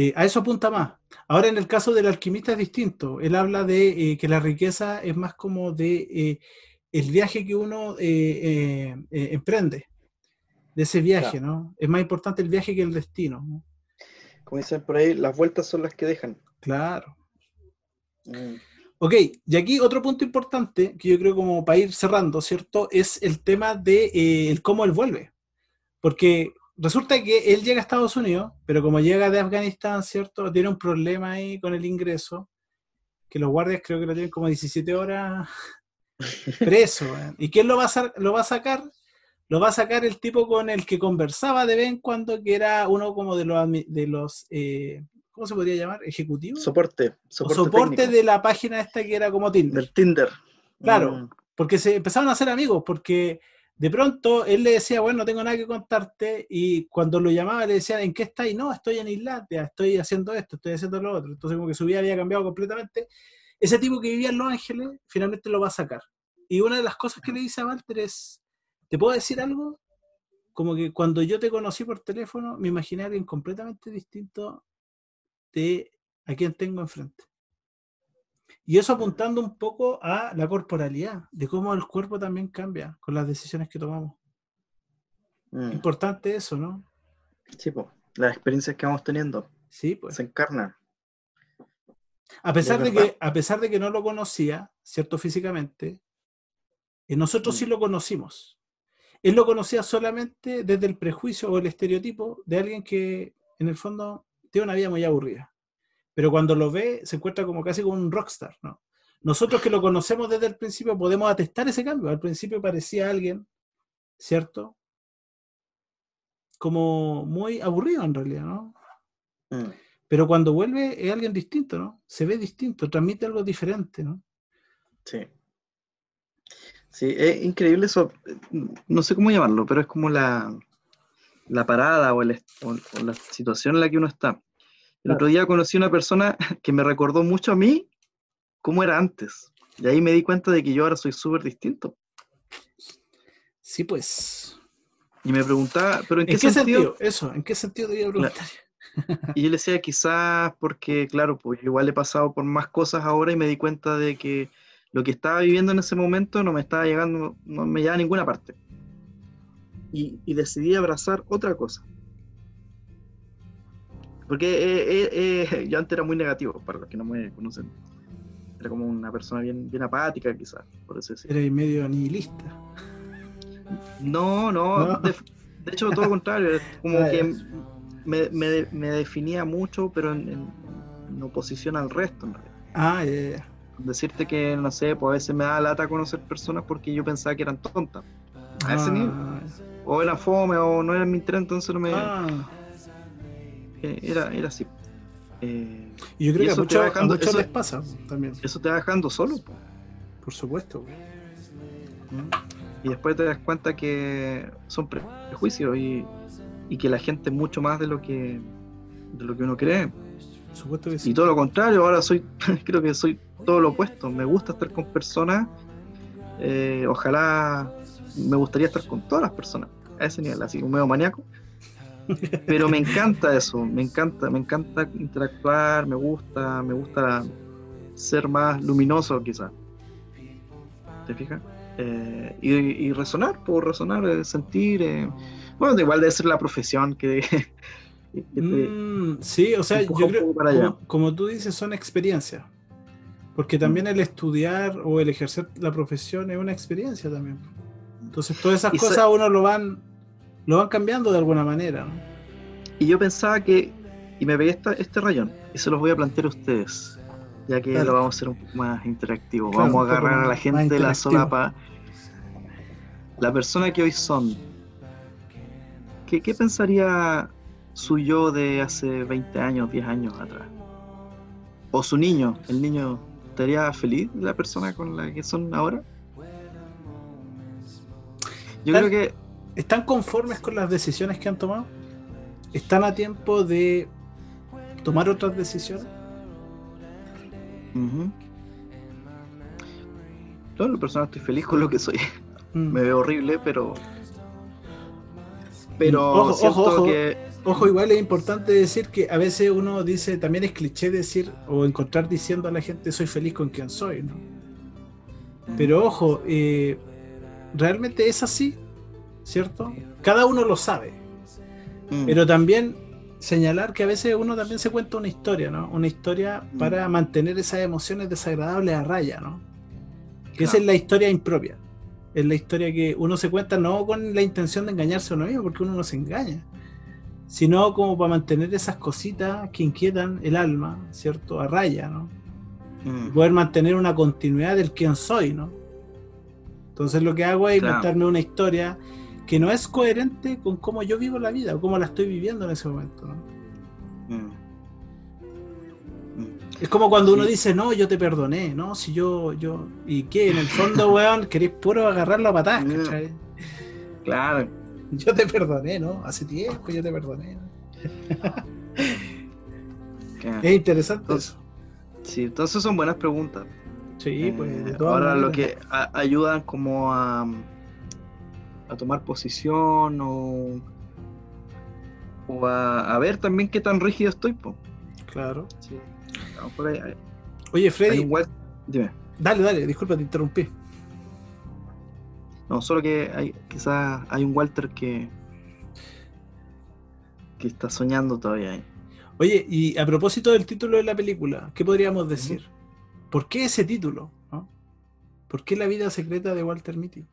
Eh, a eso apunta más. Ahora en el caso del alquimista es distinto. Él habla de eh, que la riqueza es más como de eh, el viaje que uno emprende, de ese viaje, ¿no? Es más importante el viaje que el destino. ¿no? Como dicen por ahí, las vueltas son las que dejan. Claro. Mm. Ok, y aquí otro punto importante que yo creo como para ir cerrando, ¿cierto? Es el tema de eh, el cómo él vuelve. Porque resulta que él llega a Estados Unidos, pero como llega de Afganistán, ¿cierto? Tiene un problema ahí con el ingreso, que los guardias creo que lo tienen como 17 horas preso. weón. ¿Y quién lo va, a lo va a sacar? Lo va a sacar el tipo con el que conversaba de vez en cuando, que era uno como de los, de los eh, ¿cómo se podría llamar? ¿Ejecutivos? Soporte. o Soporte, soporte técnico. de la página esta que era como Tinder. del Tinder. Claro. Mm. Porque se empezaron a hacer amigos, porque de pronto él le decía, bueno, no tengo nada que contarte, y cuando lo llamaba le decían, ¿en qué estás? Y no, estoy en Islandia, estoy haciendo esto, estoy haciendo lo otro. Entonces como que su vida había cambiado completamente. Ese tipo que vivía en Los Ángeles finalmente lo va a sacar. Y una de las cosas que le dice a Walter es, ¿te puedo decir algo? Como que cuando yo te conocí por teléfono, me imaginé a alguien completamente distinto de a quien tengo enfrente. Y eso apuntando un poco a la corporalidad, de cómo el cuerpo también cambia con las decisiones que tomamos. Mm. Importante eso, ¿no? Sí, po. Las experiencias que vamos teniendo Sí, pues. se encarnan. A pesar, de que, a pesar de que no lo conocía, ¿cierto? Físicamente, eh, nosotros sí Mm. lo conocimos. Él lo conocía solamente desde el prejuicio o el estereotipo de alguien que, en el fondo, tiene una vida muy aburrida. Pero cuando lo ve, se encuentra como casi como un rockstar, ¿no? Nosotros que lo conocemos desde el principio podemos atestar ese cambio. Al principio parecía alguien, ¿cierto? Como muy aburrido en realidad, ¿no? Mm. Pero cuando vuelve es alguien distinto, ¿no? Se ve distinto, transmite algo diferente, ¿no? Sí. Sí, es increíble eso. No sé cómo llamarlo, pero es como la, la parada o, el est- o- o la situación en la que uno está. El otro día conocí una persona que me recordó mucho a mí cómo era antes. Y ahí me di cuenta de que yo ahora soy súper distinto. Sí, pues. Y me preguntaba, ¿pero en ¿En qué, sentido? sentido? Eso, ¿en qué sentido te iba a preguntar? Y yo le decía, quizás porque, claro, pues igual he pasado por más cosas ahora y me di cuenta de que lo que estaba viviendo en ese momento no me estaba llegando, no me llevaba a ninguna parte. Y, y decidí abrazar otra cosa. Porque eh, eh, eh, yo antes era muy negativo, para los que no me conocen. Era como una persona bien, bien apática, quizás, por eso. Eres medio nihilista. No, no, No. De, de hecho todo lo contrario, como Ah, que me, me- me definía mucho, pero en, en- en oposición al resto. en realidad. Ah, ya, ya. Decirte que, no sé, pues a veces me da lata conocer personas porque yo pensaba que eran tontas. A ese nivel. Ah, O eran fome o no eran mi interés, entonces no me... ah, eh, Era, era así. Eh, Y yo creo Y que a eso te muchos, a dejando- muchos eso- les pasa también, eso te va dejando solo. po. por supuesto. ¿Mm? Y después te das cuenta que son pre- prejuicios y, y que la gente es mucho más de lo que de lo que uno cree. Por supuesto que sí. Y todo lo contrario, ahora soy, creo que soy todo lo opuesto. Me gusta estar con personas. eh, ojalá me gustaría estar con todas las personas a ese nivel, así como medio maníaco. Pero me encanta eso, me encanta, me encanta interactuar, me gusta, me gusta ser más luminoso quizás. ¿Te fijas? Eh, y, y resonar, puedo resonar, eh, sentir. eh, bueno, igual debe ser la profesión que, que te- Mm, sí, o sea, yo creo, como, como tú dices, son experiencias. Porque también Mm. el estudiar o el ejercer la profesión es una experiencia también. Entonces todas esas Y cosas uno lo van, lo van cambiando de alguna manera. ¿no? Y yo pensaba que, y me pegué esta- este rayón, y se los voy a plantear a ustedes, ya que lo vamos a hacer un poco más interactivo. Claro, vamos a agarrar a la gente de la solapa. La persona que hoy son, ¿qué, qué pensaría su yo de hace 20 años, 10 años atrás? O su niño, el niño, ¿estaría feliz la persona con la que son ahora? Yo creo que ¿Están conformes con las decisiones que han tomado? ¿Están a tiempo de tomar otras decisiones? Ujú. Yo en lo personal estoy feliz con lo que soy. Mm. Me veo horrible, pero. Pero Ojo, siento ojo, ojo. que. Ojo, igual es importante decir que a veces uno dice, también es cliché decir o encontrar diciendo a la gente soy feliz con quien soy, ¿no? Pero ojo, eh, realmente es así, ¿cierto? Cada uno lo sabe, Mm, pero también señalar que a veces uno también se cuenta una historia, ¿no? Una historia Mm. para mantener esas emociones desagradables a raya, ¿no? Que esa es la historia impropia. Es la historia que uno se cuenta no con la intención de engañarse a uno mismo, porque uno no se engaña, sino como para mantener esas cositas que inquietan el alma, ¿cierto? A raya, ¿no? mm, y poder mantener una continuidad del quién soy, ¿no? Entonces lo que hago es Claro. inventarme una historia que no es coherente con cómo yo vivo la vida o cómo la estoy viviendo en ese momento, ¿no? mm. Mm. Es como cuando uno Sí. dice, no, yo te perdoné, ¿no? Si yo, yo, y que en el fondo, weón, querés puro agarrarlo a patadas, Mm. ¿cachai? Claro. Yo te perdoné, ¿no? Hace tiempo yo te perdoné. ¿no? claro. Es interesante Entonces, eso. Sí, entonces son buenas preguntas. Sí, pues, Eh, de todas ahora lo que a- ayudan como a, a tomar posición o, o a, a ver también qué tan rígido estoy. Po. Claro. Sí. A lo mejor hay- hay- Oye, Freddy, Dime. dale, dale, disculpa, te interrumpí. No, solo que hay, quizás hay un Walter que que está soñando todavía ahí. Oye, y a propósito del título de la película, ¿qué podríamos decir? ¿Por qué ese título? no? ¿Por qué la vida secreta de Walter Mitty?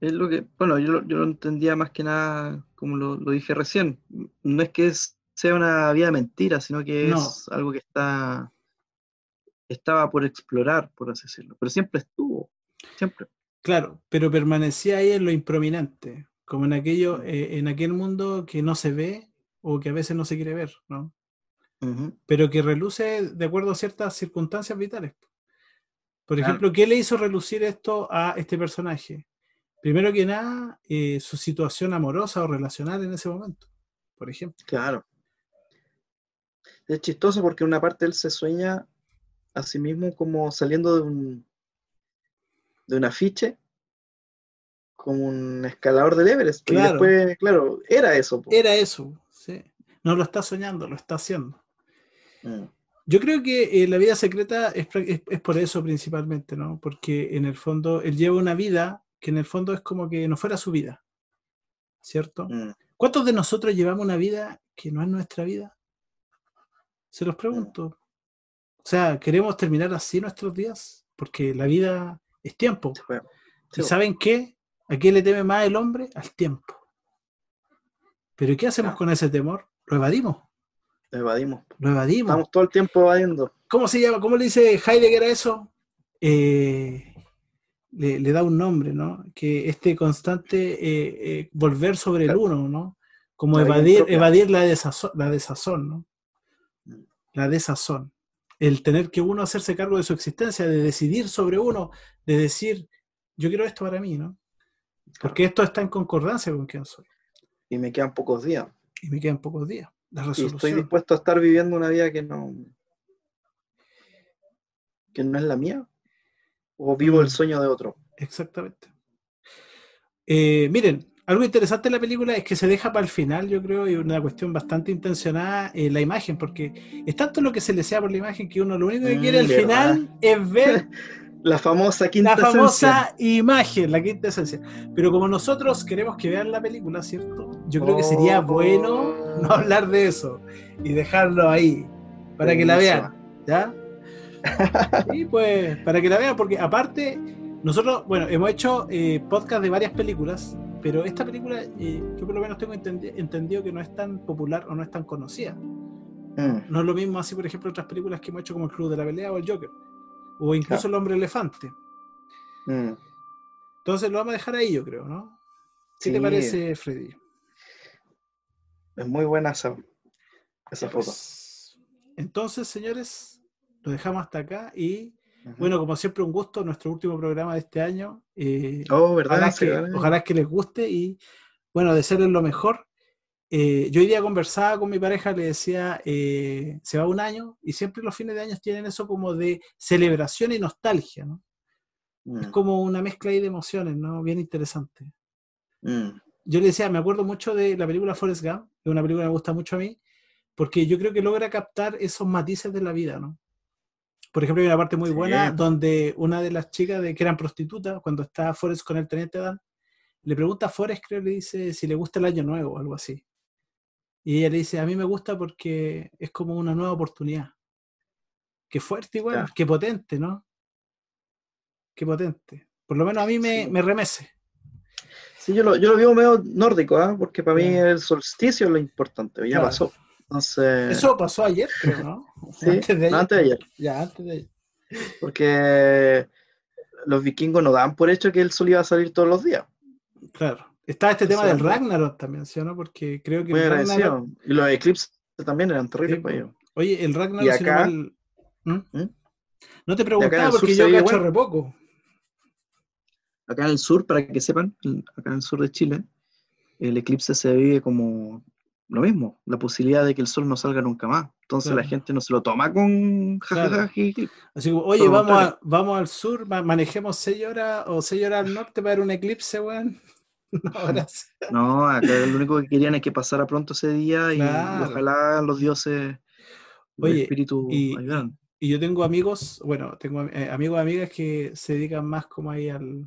Es lo que, bueno, yo, lo- yo lo entendía más que nada, como lo, lo dije recién, no es que es- sea una vida mentira, sino que No. es algo que está estaba por explorar, por así decirlo, pero siempre estuvo, siempre. Claro, pero permanecía ahí en lo improminente, como en aquello, eh, en aquel mundo que no se ve o que a veces no se quiere ver, ¿no? Pero que reluce de acuerdo a ciertas circunstancias vitales. Por Claro. ejemplo, ¿qué le hizo relucir esto a este personaje? Primero que nada, eh, su situación amorosa o relacional en ese momento, por ejemplo. Claro. Es chistoso porque una parte él se sueña a sí mismo como saliendo de un de un afiche como un escalador del Everest. Y Claro. después, claro, era eso. po. Era eso, sí. No lo está soñando, lo está haciendo. Mm, Yo creo que eh, la vida secreta es- es por eso principalmente, ¿no? Porque en el fondo él lleva una vida que en el fondo es como que no fuera su vida, ¿cierto? mm, ¿Cuántos de nosotros llevamos una vida que no es nuestra vida? Se los pregunto. O sea, ¿queremos terminar así nuestros días? Porque la vida es tiempo. se fue. ¿Y Sí, po. saben qué? ¿A qué le teme más el hombre? Al tiempo. ¿Pero qué hacemos Claro. con ese temor? Lo evadimos. Lo evadimos. Lo evadimos. Estamos todo el tiempo evadiendo. ¿Cómo se llama? ¿Cómo le dice Heidegger a eso? Eh, le, le da un nombre, ¿no? Que este constante eh, eh, volver sobre el uno, ¿no? Como La evadir, evadir la desazón, la desazón, ¿no? la desazón, el tener que uno hacerse cargo de su existencia, de decidir sobre uno, de decir, yo quiero esto para mí, ¿no? Porque esto está en concordancia con quién soy. Y me quedan pocos días. Y me quedan pocos días. La Y resolución. estoy dispuesto a estar viviendo una vida que no, que no es la mía. O vivo Mm. el sueño de otro. Exactamente. Eh, miren, algo interesante de la película es que se deja para el final, yo creo, y una cuestión bastante intencionada, eh, la imagen, porque es tanto lo que se le sea por la imagen que uno lo único que Mm, quiere al verdad. final es ver La famosa quinta la famosa esencia. imagen, la quinta esencia. Pero como nosotros queremos que vean la película, ¿cierto? Yo creo que sería Oh. bueno no hablar de eso y dejarlo ahí para que la vean, ¿ya? Y pues, para que la vean, porque aparte, nosotros, bueno, hemos hecho eh, podcast de varias películas, pero esta película, eh, yo por lo menos tengo entendi- entendido que no es tan popular o no es tan conocida. Mm, No es lo mismo así, por ejemplo, otras películas que hemos hecho como El Club de la Pelea o El Joker, o incluso Claro. El Hombre Elefante. mm. Entonces lo vamos a dejar ahí, yo creo, ¿no? ¿Qué te parece, Freddy? Es muy buena esa, esa foto. pues, entonces, señores, lo dejamos hasta acá y, bueno, como siempre, un gusto, nuestro último programa de este año. eh, oh, ¿verdad? ojalá, Sí, que, ojalá que les guste y, bueno, desearles lo mejor. Eh, yo hoy día conversaba con mi pareja, le decía, eh, se va un año y siempre los fines de año tienen eso como de celebración y nostalgia, ¿no? Es Mm, como una mezcla ahí de emociones, ¿no? Bien interesante. mm. yo le decía, me acuerdo mucho de la película Forrest Gump, que es una película que me gusta mucho a mí, porque yo creo que logra captar esos matices de la vida, ¿no? Por ejemplo, hay una parte muy Sí. buena donde una de las chicas de, que eran prostitutas, cuando está Forrest con el teniente Dan, le pregunta a Forrest, creo, le dice si le gusta el año nuevo o algo así. Y ella le dice, a mí me gusta porque es como una nueva oportunidad. Qué fuerte igual, Ya. qué potente, ¿no? Qué potente. Por lo menos a mí me, Sí. me remece. Sí, yo lo, yo lo vivo medio nórdico, ¿ah? porque para mí el solsticio es lo importante, ya Claro. pasó. Entonces, Eso pasó ayer, creo, ¿no? sí, antes de ayer. antes de ayer, Ya, antes de ayer. porque los vikingos no daban por hecho que el sol iba a salir todos los días. Claro. Está este tema sea, del Ragnarok también, ¿sí o no? Porque creo que Muy. Ragnarok. Y los eclipses también eran terribles Sí, para ellos. Oye, el Ragnarok, Y si no acá- mal- ¿Mm? ¿Mm? No te preguntaba porque yo cacho re poco. Acá en el sur, para que sepan, acá en el sur de Chile, el eclipse se vive como lo mismo, la posibilidad de que el sol no salga nunca más. Entonces la gente no se lo toma con Claro. Así como, oye, vamos, a- vamos al sur, ma- manejemos 6 horas o 6 horas al norte para ver un eclipse, weón. No, gracias. No, acá lo único que querían es que pasara pronto ese día y, Claro. ojalá los dioses, Oye, espíritus y-. Y yo tengo amigos, bueno, tengo eh, amigos y amigas que se dedican más como ahí al,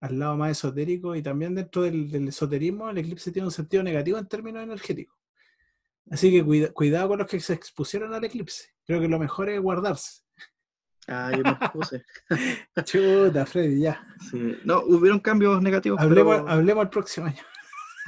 al lado más esotérico y también dentro del, del esoterismo el eclipse tiene un sentido negativo en términos energéticos. Así que cuida- cuidado con los que se expusieron al eclipse. Creo que lo mejor es guardarse. Ah, yo me puse. Chuta, Freddy, ya. Sí. No, hubieron cambios negativos, Hablemos, pero, hablemos el próximo año.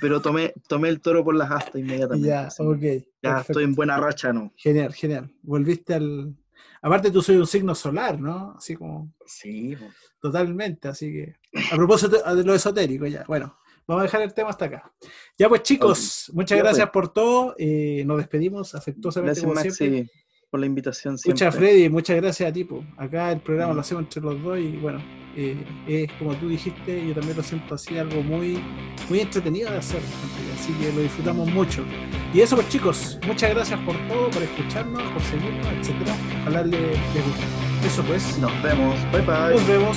pero tomé, tomé el toro por las astas inmediatamente. Ya, así. ok. Ya perfecto. estoy en buena racha, ¿no? Genial, genial. Volviste al. Aparte, tú soy un signo solar, ¿no? Así como Sí, totalmente. Así que. A propósito de lo esotérico, ya. Bueno, vamos a dejar el tema hasta acá. Ya, pues, chicos, muchas Ya, gracias pues. por todo. eh, nos despedimos afectuosamente, gracias como siempre. Por la invitación siempre. Muchas, Freddy, muchas gracias a ti. po. Acá el programa Mm. lo hacemos entre los dos y bueno, eh, es como tú dijiste, yo también lo siento así, algo muy, muy entretenido de hacer. Así que lo disfrutamos mucho. Y eso pues chicos, muchas gracias por todo, por escucharnos, por seguirnos, etcétera. Ojalá les, les guste. Eso pues, Nos vemos. Bye bye. nos vemos.